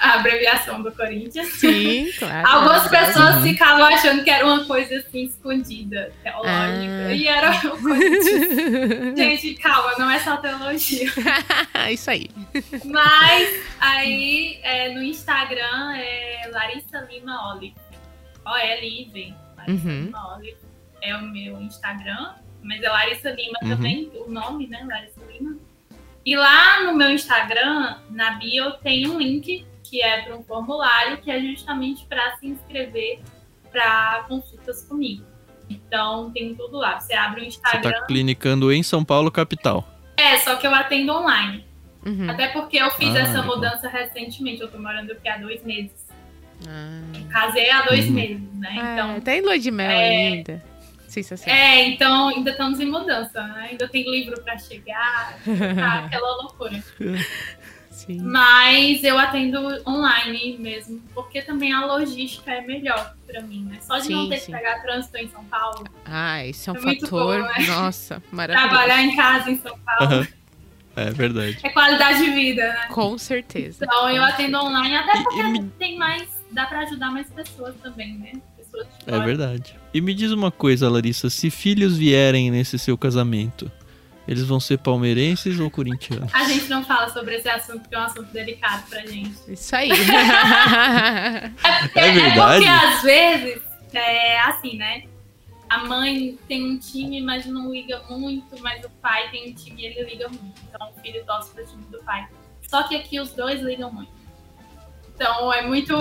a abreviação do Corinthians. Sim, claro. Algumas pessoas Uhum. ficavam achando que era uma coisa assim escondida, teológica. Ah. E era o Corinthians. Gente, calma, não é só teologia. isso aí. Mas aí é, no Instagram é Larissa Lima Olive. O-L-I-V. Larissa Uhum. Lima Olive é o meu Instagram. Mas é Larissa Lima Uhum. também, o nome, né? Larissa Lima. E lá no meu Instagram, na bio, tem um link que é para um formulário que é justamente para se inscrever para consultas comigo. Então tem tudo lá. Você abre o Você Instagram. tá clinicando em São Paulo, capital. É, só que eu atendo online. Uhum. Até porque eu fiz Ah, essa mudança recentemente. Eu tô morando aqui há dois meses. Ah. Casei há dois Uhum. meses, né? Ah, Então. tá em lua de mel é- ainda. Sensacional. É, então ainda estamos em mudança, né? Ainda tem livro para chegar, tá aquela loucura. Sim. Mas eu atendo online mesmo, porque também a logística é melhor para mim, né? Só de não Sim, ter sim. que pegar trânsito em São Paulo, Ah, isso é um É fator. bom, né? Nossa, maravilhoso. trabalhar em casa em São Paulo Aham. É verdade. é qualidade de vida, né? Com certeza. Então eu atendo online, até E- porque e me- tem mais, dá para ajudar mais pessoas também, né? Pessoas de É verdade. E me diz uma coisa, Larissa, se filhos vierem nesse seu casamento, eles vão ser palmeirenses ou corintianos? A gente não fala sobre esse assunto, porque é um assunto delicado pra gente. Isso aí. porque, É verdade? porque às vezes, é assim, né? A mãe tem um time, mas não liga muito, mas o pai tem um time e ele liga muito. Então o filho torce pro time do pai. Só que aqui os dois ligam muito. Então é muito.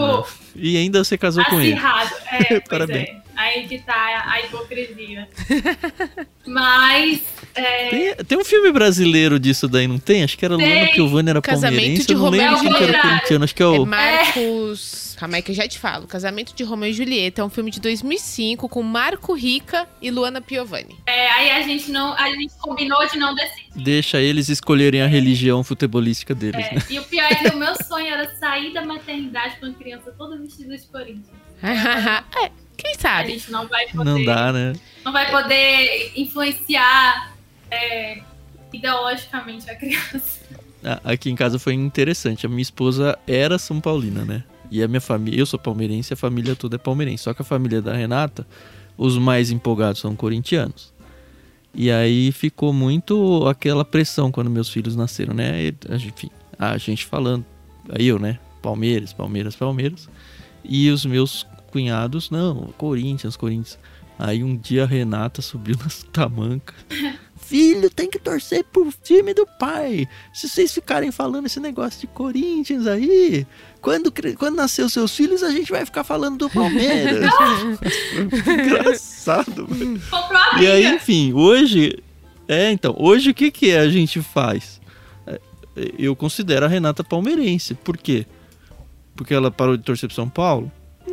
E ainda você casou com ele. acirrado. É, pois Parabéns. é. Aí que tá a hipocrisia. Mas é, Tem, tem um filme brasileiro disso daí, não tem? Acho que era Luana. Piovani, era Casamento palmeirense. de Eu não lembro Romeu e quem que era Julieta. corintiano. Acho que é É o... Marcos. Calma aí que eu já te falo. Casamento de Romeu e Julieta é um filme de 2005 com Marco Rica e Luana Piovani. é, aí a gente não. A gente combinou de não decidir. Deixa eles escolherem a religião futebolística deles, É, né? e o pior é que o meu sonho era sair da maternidade com a criança toda vestida de Corinthians. é, quem A sabe? gente não vai poder, Não dá, né? não vai poder influenciar é, ideologicamente a criança. A- Aqui em casa foi interessante. A minha esposa era São Paulina, né? E a minha família, eu sou palmeirense, a família toda é palmeirense. Só que a família da Renata, os mais empolgados são corintianos. E aí ficou muito aquela pressão quando meus filhos nasceram, né? E, a Enfim, a gente falando, aí eu, né? Palmeiras, Palmeiras, Palmeiras. E os meus cunhados, não, Corinthians, Corinthians. Aí um dia a Renata subiu nas tamancas. Filho, tem que torcer pro time do pai. Se vocês ficarem falando esse negócio de Corinthians aí, quando, quando nascer os seus filhos, a gente vai ficar falando do Palmeiras. Engraçado, velho. E aí, enfim, hoje. É, então, hoje o que, que a gente faz? É, eu considero a Renata palmeirense. Por quê? Porque ela parou de torcer pro São Paulo?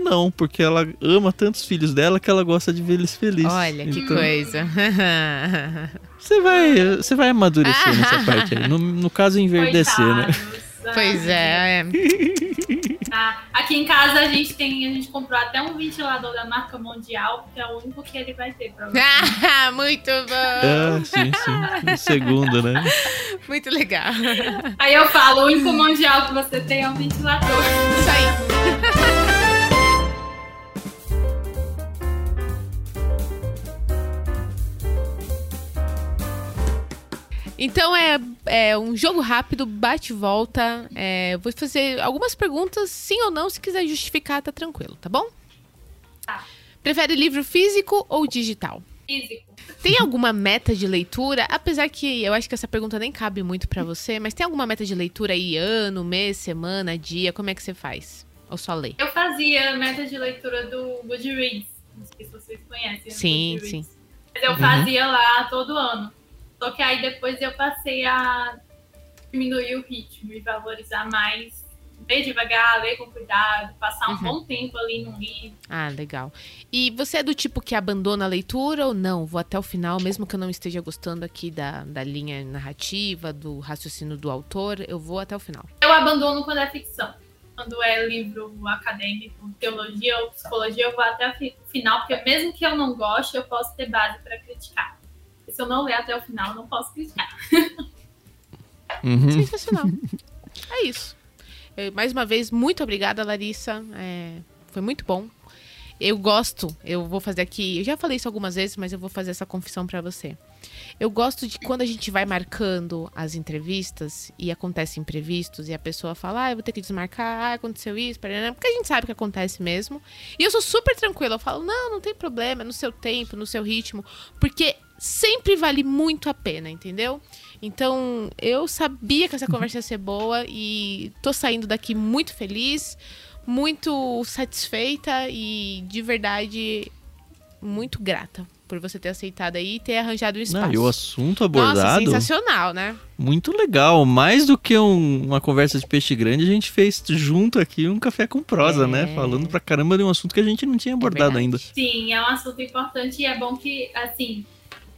Não, porque ela ama tantos filhos dela que ela gosta de ver eles felizes. Olha, que então, coisa. Você vai, você vai amadurecer nessa parte aí. No, no caso, enverdecer, né? Pois é. é. Ah, aqui em casa a gente tem, a gente comprou até um ventilador da marca Mundial, que é o único que ele vai ter pra você. Ah, muito bom! Ah, sim, sim. O segundo, né? Muito legal. Aí eu falo, o único Mundial que você tem é um ventilador. Isso aí. Então é, é um jogo rápido, bate e volta. É, vou fazer algumas perguntas, sim ou não. Se quiser justificar, tá tranquilo, tá bom? Tá. Prefere livro físico ou digital? Físico. Tem alguma meta de leitura? Apesar que eu acho que essa pergunta nem cabe muito para você, mas tem alguma meta de leitura aí, ano, mês, semana, dia? Como é que você faz? Ou só lê? Eu fazia meta de leitura do Goodreads. Não sei se vocês conhecem. Sim, sim. Mas eu fazia uhum. lá todo ano. Só que aí depois eu passei a diminuir o ritmo e valorizar mais ler devagar, ler com cuidado, passar um uhum. bom tempo ali no livro. Ah, legal. E você é do tipo que abandona a leitura ou não? Vou até o final, mesmo que eu não esteja gostando aqui da, da linha narrativa, do raciocínio do autor, eu vou até o final. Eu abandono quando é ficção. Quando é livro acadêmico, teologia ou psicologia, eu vou até o final, porque mesmo que eu não goste, eu posso ter base para criticar se eu não ler até o final, não posso criticar. Uhum. Sensacional. É isso. Eu, mais uma vez, muito obrigada, Larissa. É, foi muito bom. Eu gosto, eu vou fazer aqui. Eu já falei isso algumas vezes, mas eu vou fazer essa confissão para você. Eu gosto de quando a gente vai marcando as entrevistas e acontece imprevistos e a pessoa fala, ah, eu vou ter que desmarcar, ah, aconteceu isso, porque a gente sabe que acontece mesmo. E eu sou super tranquila, eu falo, não, não tem problema, é no seu tempo, no seu ritmo, porque sempre vale muito a pena, entendeu? Então, eu sabia que essa conversa ia ser boa e tô saindo daqui muito feliz, muito satisfeita e de verdade muito grata por você ter aceitado aí e ter arranjado um espaço. Não, e o assunto abordado. Nossa, sensacional, né? Muito legal. Mais do que um, uma conversa de peixe grande, a gente fez junto aqui um café com prosa, né? é... né? Falando pra caramba de um assunto que a gente não tinha é abordado é ainda. Sim, é um assunto importante e é bom que, assim,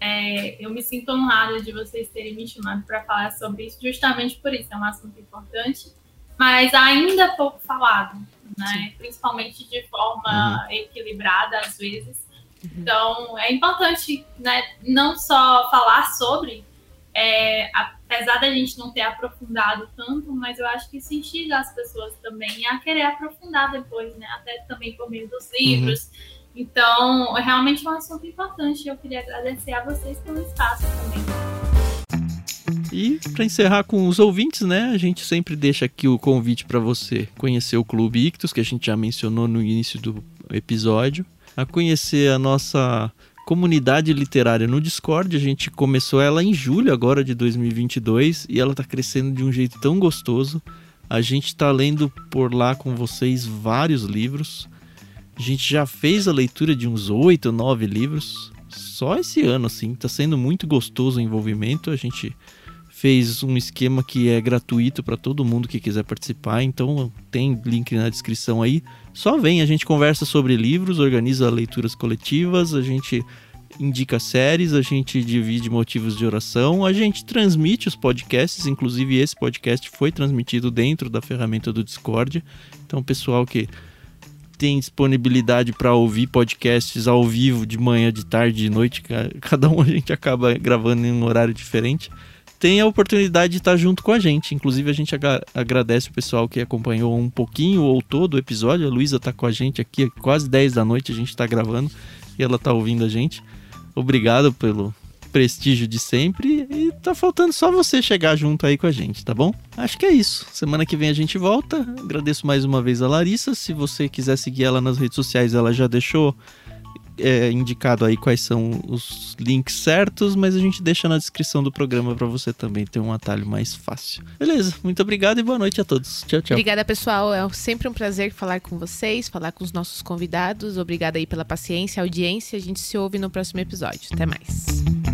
é, eu me sinto honrada de vocês terem me chamado para falar sobre isso, justamente por isso, é um assunto importante, mas ainda pouco falado, né? Principalmente de forma uhum. equilibrada, às vezes. Uhum. Então, é importante né, não só falar sobre, é, apesar da gente não ter aprofundado tanto, mas eu acho que isso instiga as pessoas também a querer aprofundar depois, né? Até também por meio dos livros. Uhum então, é realmente um assunto importante. Eu queria agradecer a vocês pelo espaço também. E para encerrar com os ouvintes, né, a gente sempre deixa aqui o convite para você conhecer o Clube Ictus, que a gente já mencionou no início do episódio, a conhecer a nossa comunidade literária no Discord. A gente começou ela em julho agora de 2022 e ela está crescendo de um jeito tão gostoso. A gente está lendo por lá com vocês vários livros. A gente já fez a leitura de uns oito, nove livros. Só esse ano, assim. Tá sendo muito gostoso o envolvimento. A gente fez um esquema que é gratuito para todo mundo que quiser participar. Então tem link na descrição aí. Só vem, a gente conversa sobre livros, organiza leituras coletivas, a gente indica séries, a gente divide motivos de oração, a gente transmite os podcasts, inclusive esse podcast foi transmitido dentro da ferramenta do Discord. Então, pessoal que tem disponibilidade para ouvir podcasts ao vivo, de manhã, de tarde, de noite, cada um a gente acaba gravando em um horário diferente, tem a oportunidade de estar junto com a gente. Inclusive, a gente agradece o pessoal que acompanhou um pouquinho ou todo o episódio. A Luísa está com a gente aqui, quase 10 da noite a gente está gravando e ela está ouvindo a gente. Obrigado pelo, prestígio de sempre e tá faltando só você chegar junto aí com a gente, tá bom? Acho que é isso. Semana que vem a gente volta. Agradeço mais uma vez a Larissa. Se você quiser seguir ela nas redes sociais, ela já deixou é, indicado aí quais são os links certos, mas a gente deixa na descrição do programa para você também ter um atalho mais fácil. Beleza, muito obrigado e boa noite a todos. Tchau, tchau. Obrigada, pessoal. É sempre um prazer falar com vocês, falar com os nossos convidados. Obrigada aí pela paciência, audiência. A gente se ouve no próximo episódio. Até mais.